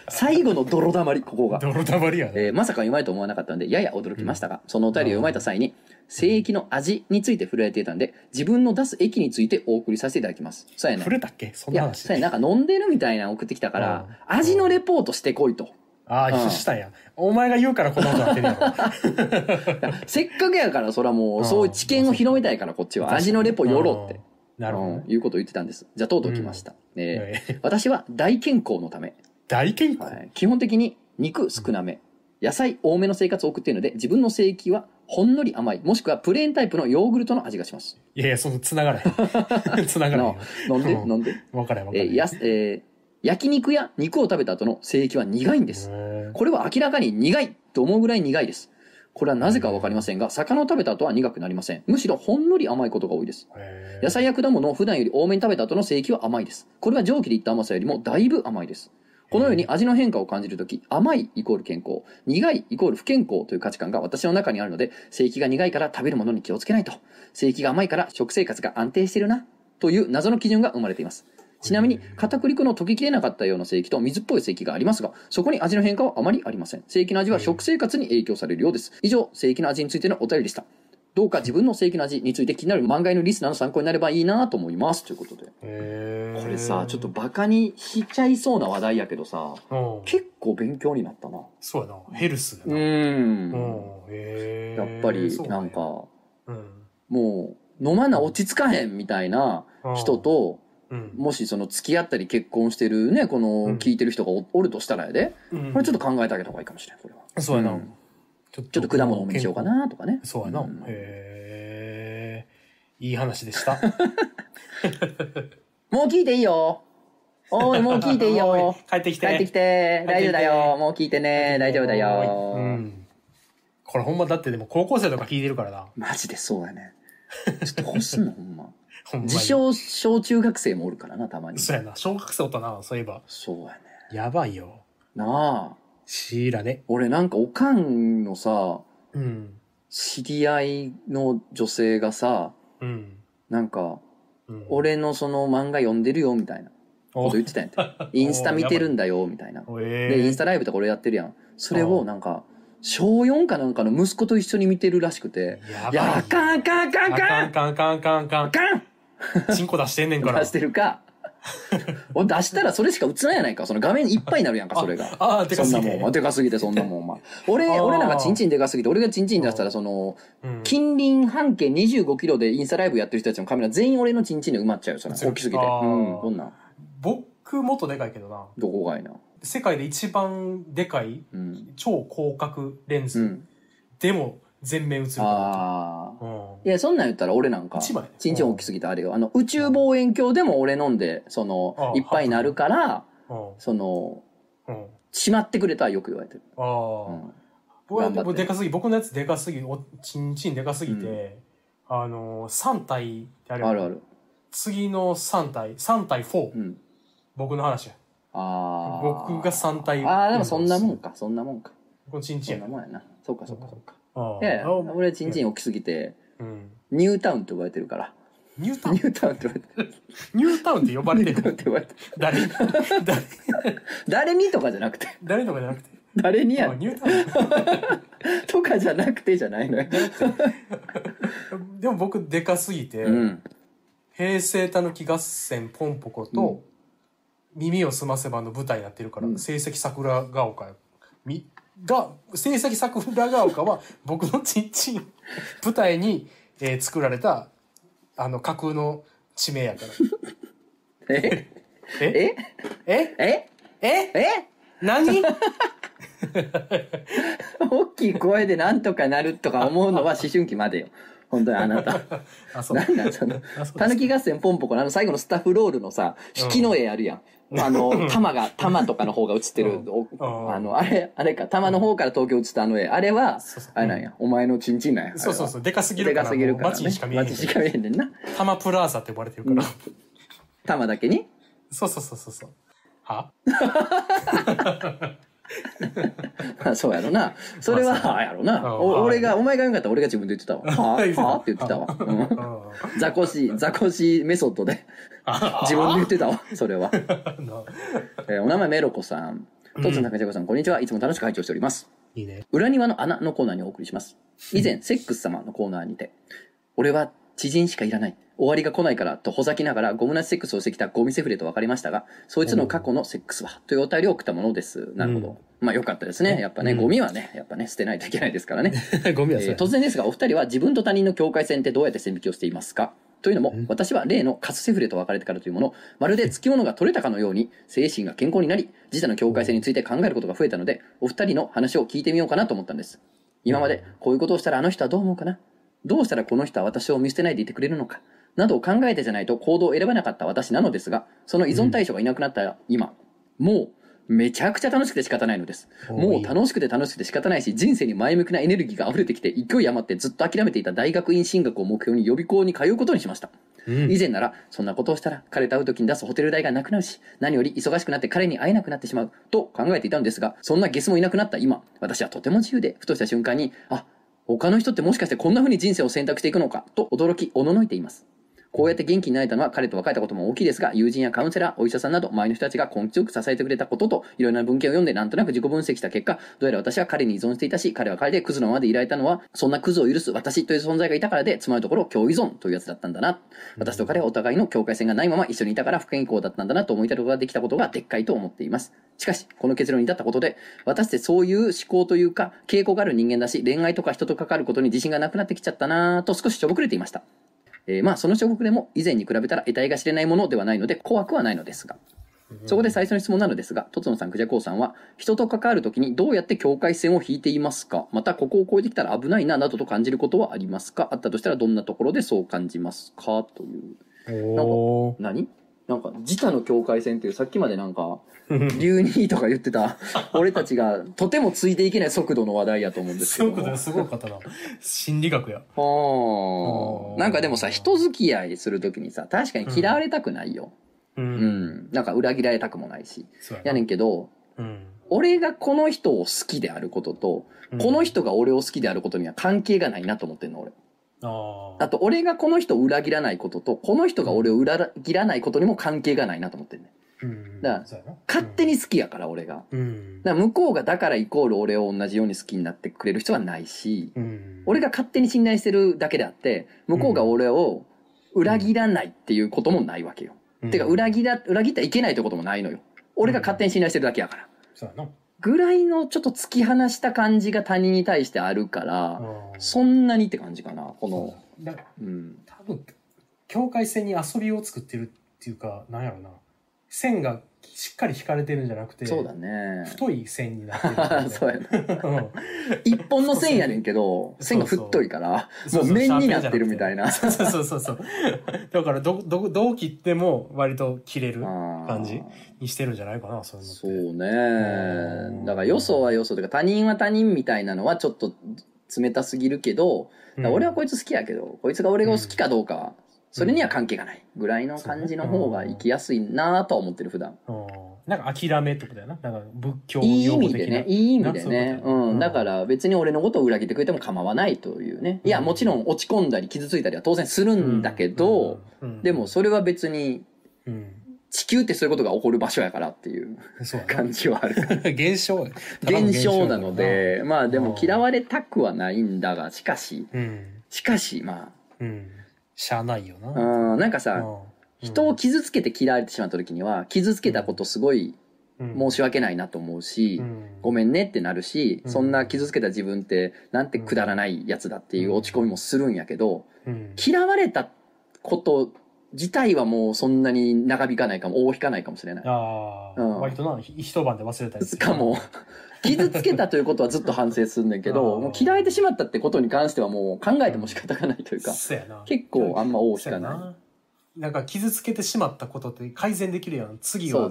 最後の泥だまり、ここが。泥だまりやね。えーまさか読まれると思わなかったので、やや驚きましたが、そのお便りを読まれた際に、精液の味について触れられていたので、自分の出す液についてお送りさせていただきます。そうやね触。れたっけ？そんいや、な話。そうやなんか飲んでるみたいなの送ってきたから、うん味のレポートしてこいと。ああ、うんしたんや。お前が言うからこんなことなってるやろ。せっかくやから、そらもう、うんそういう知見を広めたいから、こっちは。味のレポよろって。うん。なるほどうんね。いうことを言ってたんです。じゃあ、とうとう来ました。えーえ私は大健康のため、大健康はい基本的に肉少なめ、野菜多めの生活を送っているので、自分の性液はほんのり甘い、もしくはプレーンタイプのヨーグルトの味がします。いやいや、その、繋がらへん。繋がらへん飲んで、うん飲んで。わからへんわからへん。えーやすえー焼肉や肉を食べた後の性液は苦いんです。へーこれは明らかに苦いと思うぐらい苦いです。これはなぜかわかりませんが、魚を食べた後は苦くなりません。むしろほんのり甘いことが多いです。野菜や果物を普段より多めに食べた後の性液は甘いです。これは蒸気でいった甘さよりもだいぶ甘いです。このように味の変化を感じるとき、甘いイコール健康、苦いイコール不健康という価値観が私の中にあるので、性液が苦いから食べるものに気をつけないと。性液が甘いから食生活が安定しているな。という謎の基準が生まれています。ちなみに、片栗粉の溶けきれなかったような性液と水っぽい性液がありますが、そこに味の変化はあまりありません。性液の味は食生活に影響されるようです。以上、性液の味についてのお便りでした。どうか自分の性液の味について気になる漫画のリスナーの参考になればいいなと思います。ということで。これさ、ちょっとバカにしちゃいそうな話題やけどさ、うん。結構勉強になったな。そうやな。ヘルスやう。な。うんやっぱりなんか、うん。もう飲まな落ち着かへんみたいな人と、うん。もしその付き合ったり結婚してるね、このうん聞いてる人がおおるとしたらやで、うんこれちょっと考えてあげた方がいいかもしれない、これは。そうやな。んちょっと果物多めにしようか。なとかね。そうやな。んへえ。いい話でした。もう聞いていいよ。おい、もう聞いていいよ 帰ってきて。帰ってきて。大丈夫だよ。もう聞いてね。大丈夫だうよ。ん。これほんまだってでも高校生とか聞いてるからな。マジでそうやね。ちょっと欲しいの、ほんま。自称小中学生もおるからな、たまに。そうやな。小学生おったな、そういえば。そうやね。やばいよ。なあ。シーラね。俺なんかおかんのさ、うん。知り合いの女性がさ、うん。なんか、うん、俺のその漫画読んでるよ、みたいなこおと言ってたんやって。インスタ見てるんだよ、みたいな。で、インースタライブとか俺やってるやん。それうんをなんか、小4かなんかの息子と一緒に見てるらしくて、やばいいや、あかんあかんあかんああかんかんかんかんかんかん。あかんチンコ出してんねんから。出してるか。俺出したらそれしか映らんやないか。その画面いっぱいになるやんか、それが。ああ、でかすぎて。そんなもん。でかすぎて、そんなもん、お前。俺、あー俺なんかチンチンでかすぎて、俺がチンチン出したら、その、うん近隣半径25キロでインスタライブやってる人たちのカメラ全員俺のチンチンで埋まっちゃうよ、それ。大きすぎて。うん、こんなん？僕もっとでかいけどな。どこがいな。世界で一番でかいうん。超広角レンズ。うん。でも全面映るかああ。ら。うん。いや、そんなん言ったら俺なんか一枚ね、チンチン大きすぎてあれよ。あの、宇宙望遠鏡でも俺飲んで、そのあ、いっぱいになるから、うん。その、うん。しまってくれとはよく言われてる。ああ。うん。僕は僕でかすぎ、僕のやつでかすぎ、おちんちんでかすぎて、あのー、3体ってあるあるある。次の3体、3体4、うん。僕の話や。ああ。僕が3体。ああ、でもそんなもんか、そんなもんか。僕のちんちんやそんな。もんやな。そうか、そうか、そうか。ああいやいや、俺チンチン大きすぎて、うん。ニュータウンって呼ばれてるから。ニュータウン？ニュータウンって言われてる。ニュータウンって呼ばれてるって言われてる。誰？誰？誰にとかじゃなくて、誰とかじゃなくて？誰にや？あニュータウンとかじゃなくてじゃないのよ。でも僕でかすぎて、うん。平成たぬき合戦ポンポコと、うん耳をすませばの舞台になってるから、うん成績桜ヶ丘よみが成績桜ヶ丘は僕のちんちん舞台に、えー作られたあの架空の地名やから。え？え？え？え？え？え？え？何？大きい声でなんとかなるとか思うのは思春期までよ。本当にあなた。あそう。なんその？たぬき合戦ポンポコのあの最後のスタッフロールのさ、引きの絵あるやん。あの、玉が、玉とかの方が映ってる、あの、あれ、あれか、玉の方から東京映ったあの絵。あれはそうそう、あれなんや、お前のチンチンなんや。そうそうそう。うでかすぎでるかからすぎるから、街にしか見えへん。街しか見えへんねんな。タマプラーザって呼ばれてるから、玉だけに？そうそうそうそうは？あ そうやろな。それは、やろな。俺が、お前が言うんかったら俺が自分で言ってたわ。はあはあって言ってたわ。うんうんザコシ、ザコシメソッドで自分で言ってたわ。それは。なえーお名前メロコさん。とつの中島さん、こんにちは。いつも楽しく拝聴しております。いいね。裏庭の穴のコーナーにお送りします。以前、セックス様のコーナーにて、俺は知人しかいらない。終わりが来ないからとほざきながらゴムなしセックスをしてきたゴミセフレと分かりましたが、そいつの過去のセックスはというお便りを送ったものです。なるほど。まあよかったですね。やっぱね、うんゴミはね、やっぱね、捨てないといけないですからね。ゴミはえー突然ですが、お二人は自分と他人の境界線ってどうやって線引きをしていますか？というのもうん、私は例のカスセフレと別れてからというもの、まるで付き物が取れたかのように、精神が健康になり、自他の境界線について考えることが増えたので、お二人の話を聞いてみようかなと思ったんです。今まで、こういうことをしたらあの人はどう思うかな？どうしたらこの人は私を見捨てないでいてくれるのかなどを考えてじゃないと行動を選ばなかった私なのですが、その依存対象がいなくなった今、もう、めちゃくちゃ楽しくて仕方ないのです。もう楽しくて楽しくて仕方ないし、人生に前向きなエネルギーが溢れてきて、勢い余ってずっと諦めていた大学院進学を目標に予備校に通うことにしました。うん以前なら、そんなことをしたら彼と会う時に出すホテル代がなくなるし、何より忙しくなって彼に会えなくなってしまう、と考えていたのですが、そんなゲスもいなくなった今、私はとても自由で、ふとした瞬間に、あ、他の人ってもしかしてこんな風に人生を選択していくのか、と驚き、おののいています。こうやって元気になれたのは彼と別れたことも大きいですが、友人やカウンセラー、お医者さんなど、周りの人たちが根気よく支えてくれたことと、いろいろな文献を読んでなんとなく自己分析した結果、どうやら私は彼に依存していたし、彼は彼でクズのままでいられたのは、そんなクズを許す私という存在がいたからで、つまるところ、共依存というやつだったんだな。私と彼はお互いの境界線がないまま一緒にいたから不健康だったんだなと思い至ることができたことがでっかいと思っています。しかし、この結論に至ったことで、私ってそういう思考というか、傾向がある人間だし、恋愛とか人と関わることに自信がなくなってきちゃったなぁと少ししょぼくれていました。えーまあ、その諸国でも以前に比べたら得体が知れないものではないので怖くはないのですが。そこで最初の質問なのですが、とつのさん、くじゃこうさんは、人と関わるときにどうやって境界線を引いていますか？また、ここを越えてきたら危ないな、などと感じることはありますか？あったとしたらどんなところでそう感じますか？という。おー。何？なんか自他の境界線っていうさっきまでなんか 流2とか言ってた俺たちがとてもついていけない速度の話題やと思うんですけどそういうことですごかったな。心理学や。はあなんかでもさ人付き合いするときにさ確かに嫌われたくないよ、う。うんんなんか裏切られたくもないしそうやねんけどうん。俺がこの人を好きであることと、この人が俺を好きであることには関係がないなと思ってんの俺ああ。あと俺がこの人を裏切らないこととこの人が俺を裏切らないことにも関係がないなと思ってんねうん。だから勝手に好きやから俺が。うん。だから向こうがだからイコール俺を同じように好きになってくれる人はないしうん。俺が勝手に信頼してるだけであって向こうが俺を裏切らないっていうこともないわけよ、うん。てか裏切ら裏切ったらいけないってこともないのよ。俺が勝手に信頼してるだけやから。そうやな。ぐらいのちょっと突き放した感じが他人に対してあるから、うん。そんなにって感じかなこの。そうん。多分境界線に遊びを作ってるっていうかなんやろな線がしっかり引かれてるんじゃなくてそうだね。太い線になってる 一本の線やねんけど線が太いからそうそう。もう面になってるみたいな。そうそうそうそう。だからどどどう切っても割と切れる感じにしてるんじゃないかなそういうのそううん。ねだからよそはよそというか他人は他人みたいなのはちょっと冷たすぎるけど俺はこいつ好きやけどこいつが俺が好きかどうかはそれには関係がないぐらいの感じの方が生きやすいなとは思ってる普段。うん。なんか諦めってことだよななんか仏教いい意味でねいい意味でそういうん。だから別に俺のことを裏切ってくれても構わないというね。いやうんもちろん落ち込んだり傷ついたりは当然するんだけどでもそれは別にうん。地球ってそういうことが起こる場所やからっていう感じはある。現象。現象なので。まあでもうん。嫌われたくはないんだがしかしうん。しかしまうんしゃあないよな。あうんなんかさうん。人を傷つけて嫌われてしまった時には傷つけたことすごいうん。申し訳ないなと思うしうん。ごめんねってなるしうん。そんな傷つけた自分ってなんてくだらないやつだっていう落ち込みもするんやけどうん。嫌われたこと自体はもうそんなに長引かないかも大引かないかもしれない。ああ、うん割となひ一晩で忘れたりするかも傷つけたということはずっと反省するんだけどうん。もう嫌われてしまったってことに関してはもう考えても仕方がないというか結構あんま大引かない。な。なんか傷つけてしまったことって改善できるやん次は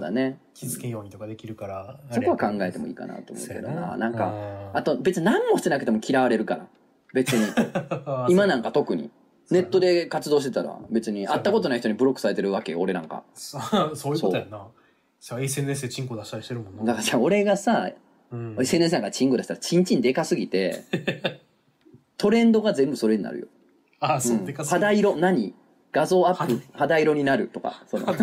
傷つけんようにとかできるから、そこは考えてももいいかなと思うけどな。なんかかあと別に何もしてなくても嫌われるから別に。今なんか特に。ネットで活動してたら別に会ったことない人にブロックされてるわけよ俺なんか。そういうことやんな。そう SNS でチンコ出したりしてるもんな。だからじゃあ俺がさうん、SNS なんかチング出したらチンチンでかすぎて トレンドが全部それになるよ。あそう、うん。でかす肌色何？画像アップ肌色。になるとかその。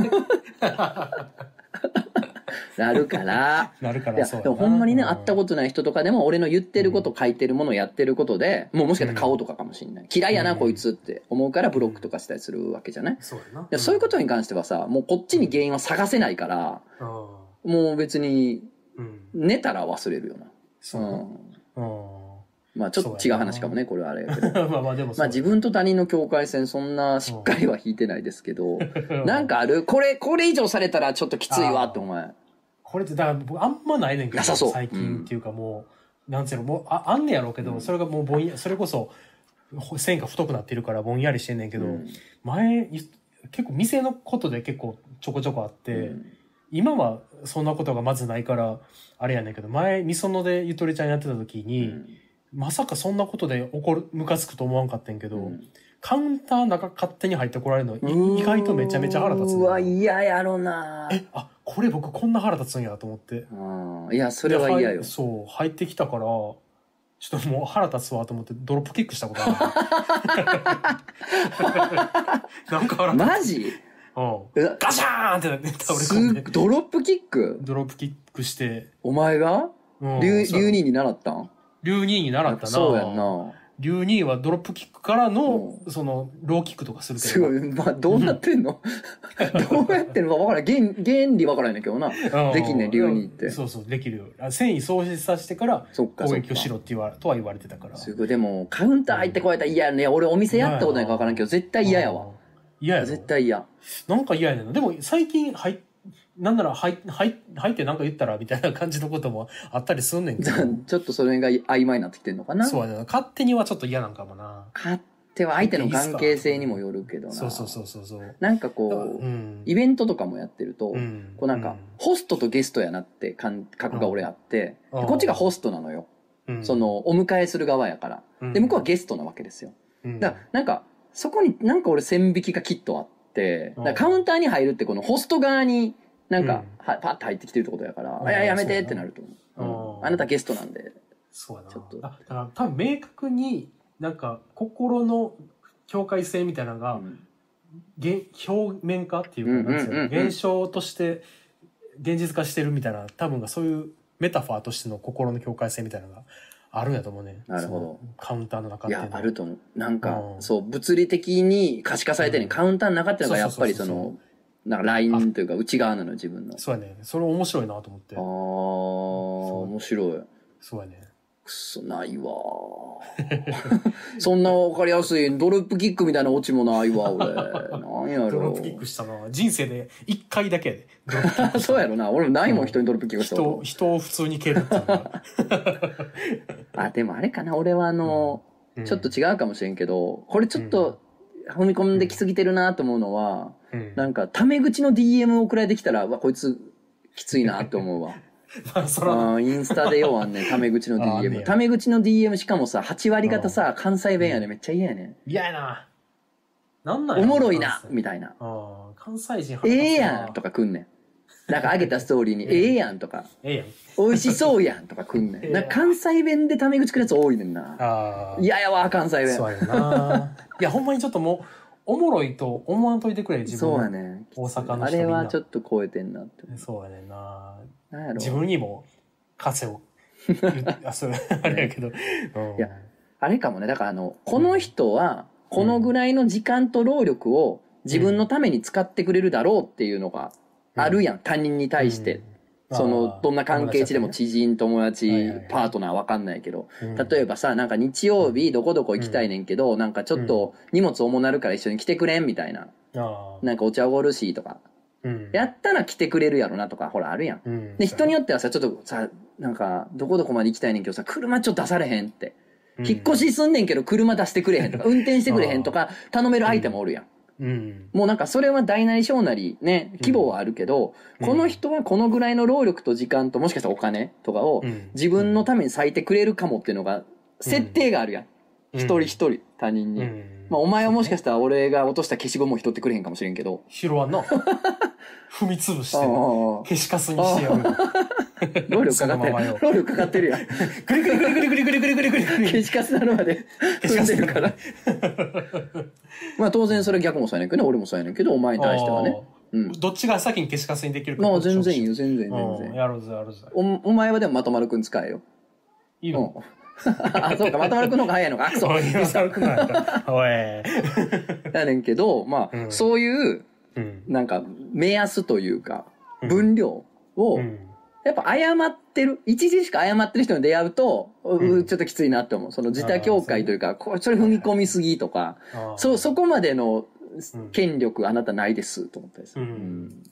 なるから。なるからそうでもほんまにねう会ったことない人とかでも俺の言ってること書いてるものやってることでもうもしかしたら顔とかかもしれない。嫌いやなうん。こいつって思うからブロックとかしたりするわけじゃない？そうやな。でそういうことに関してはさもうこっちに原因は探せないからうん。もう別にうん寝たら忘れるよな。そう。うん。うんまあちょっと違う話かもねこれはあれやけど。まあまあでもまあ自分と他人の境界線そんなしっかりは引いてないですけど分なんかある？これこれ以上されたらちょっときついわってお前。これってだから僕あんまないねんけど最近っていうかもう、なんつうのもうああんねやろうけど、うん。それがもうぼんやそれこそほ線が太くなってるからぼんやりしてんねんけど、うん。前い結構店のことで結構ちょこちょこあって、うん今はそんなことがまずないからあれやねんけど前みそのでゆとりちゃんやってた時に、まさかそんなことで怒るムカつくと思わんかったんやけど、うん。カウンター中勝手に入ってこられるのい意外とめちゃめちゃ腹立つうねんわ嫌やろな。えあこれ僕こんな腹立つんやと思って。うんいやそれは嫌よ。そう入ってきたからちょっともう腹立つわと思ってドロップキックしたことある。なんか腹立マジ？つ、うん、うわガシャーンってなって倒れす込んでドロップキック？ドロップキックして、お前が？うん。竜そう竜人に習ったん？竜二に習ったな。そうやんな。竜二はドロップキックからの、そのローキックとかするけどすごい。まあどうなってんの？どうやってんのか分からん。原原理分からんねんけどな。うん。できんねん竜二って。そうそうできるよ。あ繊維喪失させてからそっかそっか。攻撃をしろって言わとは言われてたから。すごい。でもカウンター入ってこられたら嫌やね。俺お店やったことないか分からんけど絶対嫌やわ。うん嫌やろ？絶対嫌。なんか嫌やねんな。でも最近入っなんなら入入入ってなんか言ったらみたいな感じのこともあったりすんねんけど。ちょっとそれが曖昧になってきてんのかな？そうやな。勝手にはちょっと嫌なんかもな。勝っては相手の関係性にもよるけどな。そうそうそうそうそう。なんかこう、うん。イベントとかもやってると、うん。こうなんか、ホストとゲストやなって感覚が俺あって、こっちがホストなのよ。うん。そ、の、お迎えする側やから。うん。で、向こうはゲストなわけですよ。うん。だから、なんか、そこになんか俺線引きがきっとあって、だカウンターに入るってこのホスト側になんか、はパッと入ってきてるってことやから、うん。いや、やめてってなると思う。あなたゲストなんで。そう。ちょっと。あだから多分明確になんか心の境界線みたいなのが、うん。現表面化っていうか現象として現実化してるみたいな多分がそういうメタファーとしての心の境界線みたいなのがあるんやと思うね。なるほど。カウンターの中っていや、あると思う。なんか、うん。そう、物理的に可視化されてる、うん。カウンターの中っていうのがやっぱりその、なんかラインというか内側なの自分の。そうやね。それ面白いなと思って。あー、面白い。そうやねくそ、ないわ。ー そんなわかりやすい、ドロップキックみたいなオチもないわ、俺。なんやろ。ドロップキックしたな人生で一回だけ そうやろな。俺もないもん、人にドロップキックした人こ人を普通に蹴るって。あ、でもあれかな、俺はあの、うん。ちょっと違うかもしれんけど、これちょっと、踏み込んできすぎてるなと思うのは、うん。なんか、タメ口の DM 送られてきたら、うわ、こいつ、きついなって思うわ。ま あそインスタでようあんねん、タメ口のあーね DM。タメ口の DM しかもさ、8割方さ、関西弁やねめっちゃ嫌やね嫌やななんなんん。やろおもろいなみたいな。ああ関西人ええやんとか来んねん。なんか上げたストーリーに、ええやんとか、ええやん美味しそうやんとか来んねん。なんか関西弁でタメ口来るやつ多いねんな。ああ嫌やわ、関西弁。そうやな。いや、ほんまにちょっともう、おもろいと思わんといてくれ、自分。そうや。ね。大阪のあ人みんなれはちょっと超えてんなって。そうやねんな。なんやろ自分にも、枷を。あ、そう、あれやけど。うんいやあれかもね。だからあの、この人は、このぐらいの時間と労力を自分のために使ってくれるだろうっていうのがあるやん。他人に対して。うんその、どんな関係値でも知人、友達パートナーわかんないけど。うん例えばさ、なんか日曜日どこどこ行きたいねんけど、なんかちょっと荷物重なるから一緒に来てくれんみたいな。なんかお茶おごるしとか。うんやったら来てくれるやろなとか、ほらあるやん。うんで、人によってはさ、ちょっとさ、なんか、どこどこまで行きたいねんけどさ、車ちょっと出されへんって。引っ越しすんねんけど車出してくれへんとか、運転してくれへんとか、頼める相手もおるやん。うん。もうなんかそれは大なり小なりね、規模はあるけど、うんこの人はこのぐらいの労力と時間ともしかしたらお金とかをうん自分のために割いてくれるかもっていうのが、設定があるやん。一人一人他人に。うんまあお前はもしかしたら俺が落とした消しゴムを拾ってくれへんかもしれんけど。拾わんな。踏み潰して、消しカスにしてやる。労力かかってる。労力かかってるやん。グリグリグリグリグリグリグリグリグリグリ消しカスなるまで踏んでるから。まあ当然それ逆もそうやねんけどね、俺もそうやねんけど、お前に対してはね。うん。どっちが先に消しカスにできるか。まあ全然いいよ、全然全うん然。やろうぜ、やろうぜ。おお前はでもまとまるくん使えよ。いいのうん。あ、そうか、まとまるくんの方が早いのか。あ、そう。おい、今更くないか。おい。やねんけど、まあ、うんそういう、うん。なんか、目安というか、うん分量を、うん。やっぱ謝ってる、一時しか謝ってる人に出会うと、ううんちょっときついなって思う。その自他境界というか、これ、それ踏み込みすぎとか、そ、そこまでのうん権力あなたないですと思ったりする。うん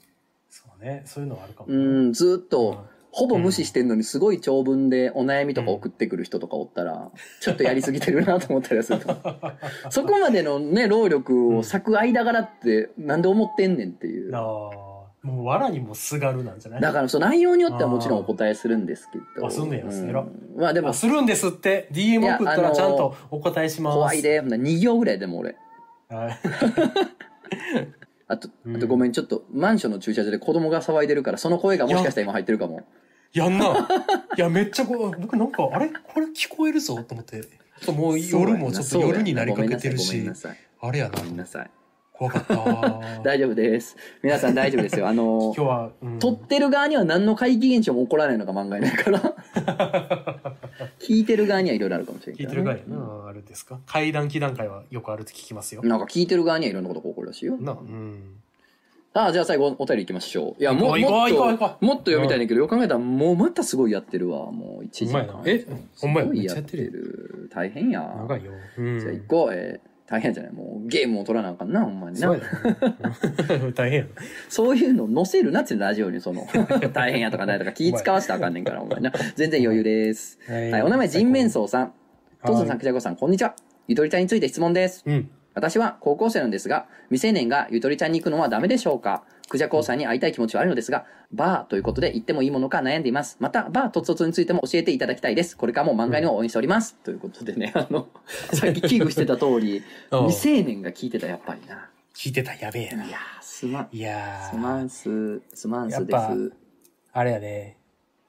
そうね。そういうのはあるかも。うん、ずっと、うんほぼ無視してんのにすごい長文でお悩みとか送ってくる人とかおったら、ちょっとやりすぎてるなと思ったりはすると。そこまでのね、労力を割く間柄ってなんで思ってんねんっていう。ああ。もう、藁にもすがるなんじゃない？だからその内容によってはもちろんお答えするんですけど。あすんねやうん偉っまあでもあ、するんですって？DM 送ったらちゃんとお答えします。怖いで。ほんなら2行ぐらいでも俺。はい。あと、うんあとごめん、ちょっとマンションの駐車場で子供が騒いでるから、その声がもしかしたら今入ってるかも。やんな。いや、めっちゃこう、僕なんか、あれ？これ聞こえるぞと思って。もう夜もちょっと夜になりかけてるしごめんな、さい。あれやなご。めんなさい。怖かった。大丈夫です。皆さん大丈夫ですよ。あの 今日は、うん撮ってる側には何の怪奇現象も起こらないのが漫画やないから。聞いてる側にはいろいろあるかもしれない聞いてね。る側やな、あれですか？階段期段階はよくあるって聞きますよ。なんか聞いてる側にはいろんなことが起こるらしいよ。な、うん。ああ、じゃあ最後お便り行きましょう。いや、もう、もっともっと読みたいねんだけど、よく考えたらもうまたすごいやってるわ。もう1時間。えほんまやっちゃやってる。大変や。長いよ。うん。じゃあ行こう。えー大変じゃないもうゲームを取らなあかんな、ほんまにな。大変やな。そういうの載せるなってラジオにその、大変やとかないとか気使わせたらあかんねんから、お前な。全然余裕です。はいはい、お名前、人面相さん。はいトツさん、くちゃこさん、こんにちは。ゆとりちゃんについて質問です。うん。私は高校生なんですが、未成年がゆとりちゃんに行くのはダメでしょうか？クジャコウさんに会いたい気持ちはあるのですが、バーということで行ってもいいものか悩んでいます。また、バーとつとつについても教えていただきたいです。これからも漫画に応援しております。ということでね、あの、さっき危惧してた通り、うん未成年が聞いてた、やっぱりな。聞いてたらやべえな。いやー、すまん。いやすまー、んす、すまんすでやっぱす。あれやね、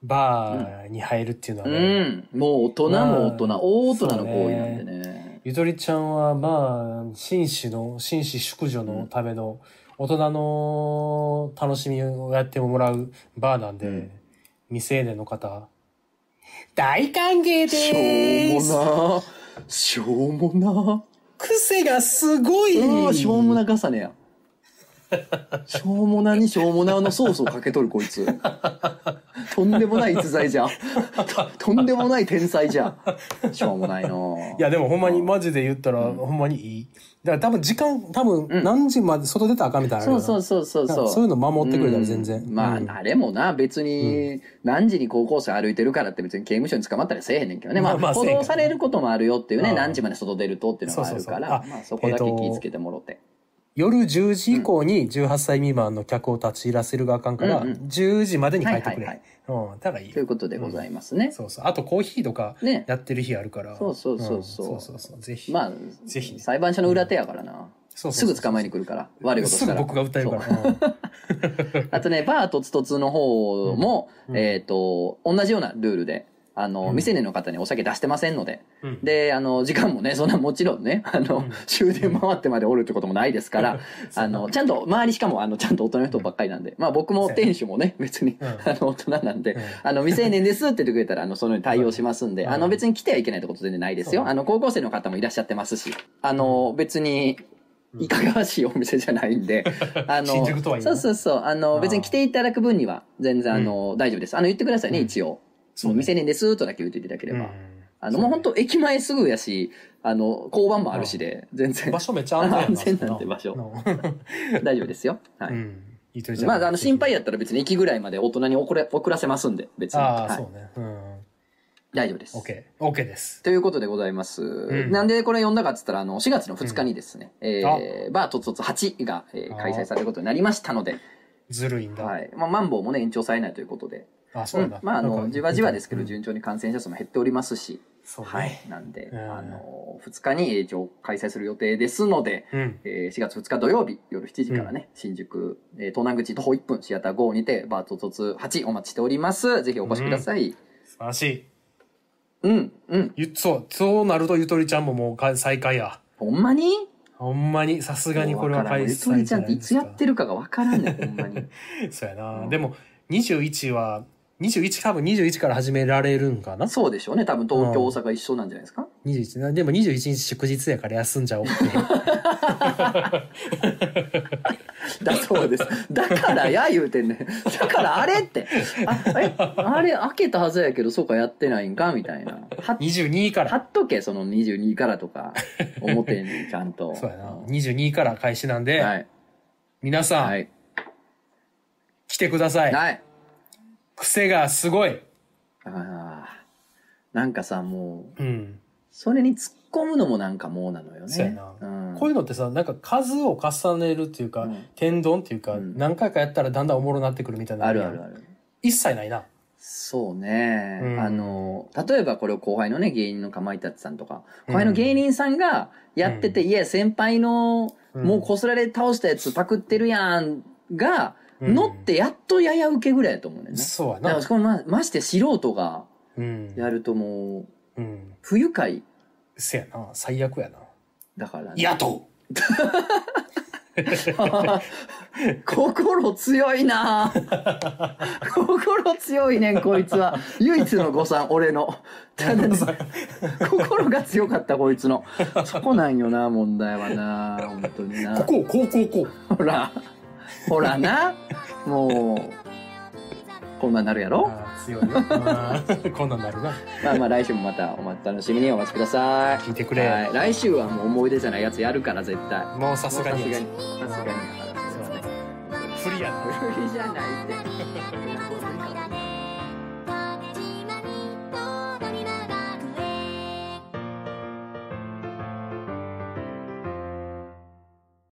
バーに入るっていうのはうね、ん。もう大人も大人、まあ大大人の行為なんでね。ゆとりちゃんはまあ、紳士の、紳士淑女のための、大人の楽しみをやってもらうバーなんで、うん。未成年の方、大歓迎しょでーすうもな。しょうもな。癖がすごい。うん、しょうもな重ねや。しょうもなにしょうもなのソースをかけとるこいつ。とんでもない逸材じゃん。ととんでもない天才じゃん。しょうもないないや、でもほんまにマジで言ったら、ほんまにいい。だから多分時間、多分何時まで外出たらあかんみたいなのあるよな。そうそうそうそうそう。そういうの守ってくれたら全然うんまあ、うんあれもな、別に、何時に高校生歩いてるからって別に刑務所に捕まったりせえへんねんけどね。まあ、補導されることもあるよっていうね、うん何時まで外出るとっていうのがあるから、そこだけ気ぃつけてもろて。夜10時以降に18歳未満の客を立ち入らせるがあかんから、うんうん10時までに帰ってくれ。はいうん、たらいいということでございますね。そうそう。あとコーヒーとかねやってる日あるから。そうそうそうそうんそうそうそう。ぜひ。まあ、ぜひね裁判所の裏手やからな。そうそうそうすぐ捕まえに来るから。悪いことしすぐたら。僕が訴えるから。あとね、バーとつとつの方も、うんえっ、と、同じようなルールで、あの、うん。未成年の方にお酒出してませんので、うん。で、あの、時間もね、そんなもちろんね、あの、うん。終電回ってまでおるってこともないですから、あの、ちゃんと、周りしかも、あの、ちゃんと大人の人ばっかりなんで、まあ僕も店主もね、別に、うん。あの、大人なんで、うん。あの、未成年ですって言ってくれたら、あの、そのように対応しますんで、うんあの、別に来てはいけないってこと全然ないですよ。あの、高校生の方もいらっしゃってますし、あの、別に、いかがわしいお店じゃないんで、あの、新宿とはいえそうそうそう、あの、別に来ていただく分には、全然、あの、大丈夫です。あの、言ってくださいね、うん。一応。そうね未成年ですとだけ言っていただければ。うんあの、もう本当駅前すぐやし、あの、交番もあるしで、全然場所めっちゃ安全 安全なんで場所う 大丈夫ですよ。はい。まあ、あの、心配やったら別に駅ぐらいまで大人に遅れ、遅らせますんで、別に。ああ、はいそうね。うん。大丈夫です。オッケー。オッケーです。ということでございます。んなんでこれ読んだかっつったら、あの、4月の2日にですね、えー、バーとつとつ8が、え開催されることになりましたので、ずるいんだ。はい。まあ、マンボウもね、延長されないということで、あ、そうなんだ。まあ、あの、じわじわですけど、うん順調に感染者数も減っておりますし、そうね。はい。なんで、うんあの、2日に一応開催する予定ですので、うん。えー4月2日土曜日夜7時からね、新宿、えー東南口徒歩1分シアター5にてバートトツ8お待ちしております。ぜひお越しください。素晴らしい。うん、うん。ゆそう、そうなるとゆとりちゃんももうか再開や。ほんまに？ほんまに、さすがにこれは開ゆ催とりちゃんっていつやるってるかがわからんねん、ほんまに。そうやな。うんでも、21は、21多分21から始められるんかな？そうでしょうね。多分東京、うん大阪一緒なんじゃないですか？21な。でも21日祝日やから休んじゃおうって。だそうです。だからや言うてんねん。だからあれって。あ、え、あれ開けたはずやけど、そうかやってないんかみたいな。は22から。貼っとけ、その22からとか、表にちゃんと。そうやな。22から開始なんで、はい。皆さん、はい。来てください。はい。癖がすごい。ああ。なんかさ、もう、うん。それに突っ込むのもなんかもうなのよね。そうん、こういうのってさ、なんか数を重ねるっていうか、うん天丼っていうか、うん何回かやったらだんだんおもろなってくるみたいなあるあるある。一切ないな。そうね、うんあの、例えばこれを後輩のね、芸人のかまいたちさんとか、後輩の芸人さんがやってて、いや、先輩の、うんもうこすられ倒したやつパクってるやん、が、うん乗ってやっとやや受けぐらいやと思うねんね。そうやな。だかま、まして素人がうん。やるともう、うん。不愉快せやな。最悪やな。だからね。やと 心強いな心強いねんこいつは唯一の誤算俺のただね心が強かったこいつのそこなんよな問題はな本当になここ、こう、こう、こう。ほらほらなもうこんなんなるやろ？あー強い こんなんなるな。まあまあ来週もまたお待ち楽しみにお待ちください聞いてくれ。はい、来週はもう思い出じゃないやつやるから絶対もうさすがに。さすがにさすがにそうね。不利やな。無理じゃない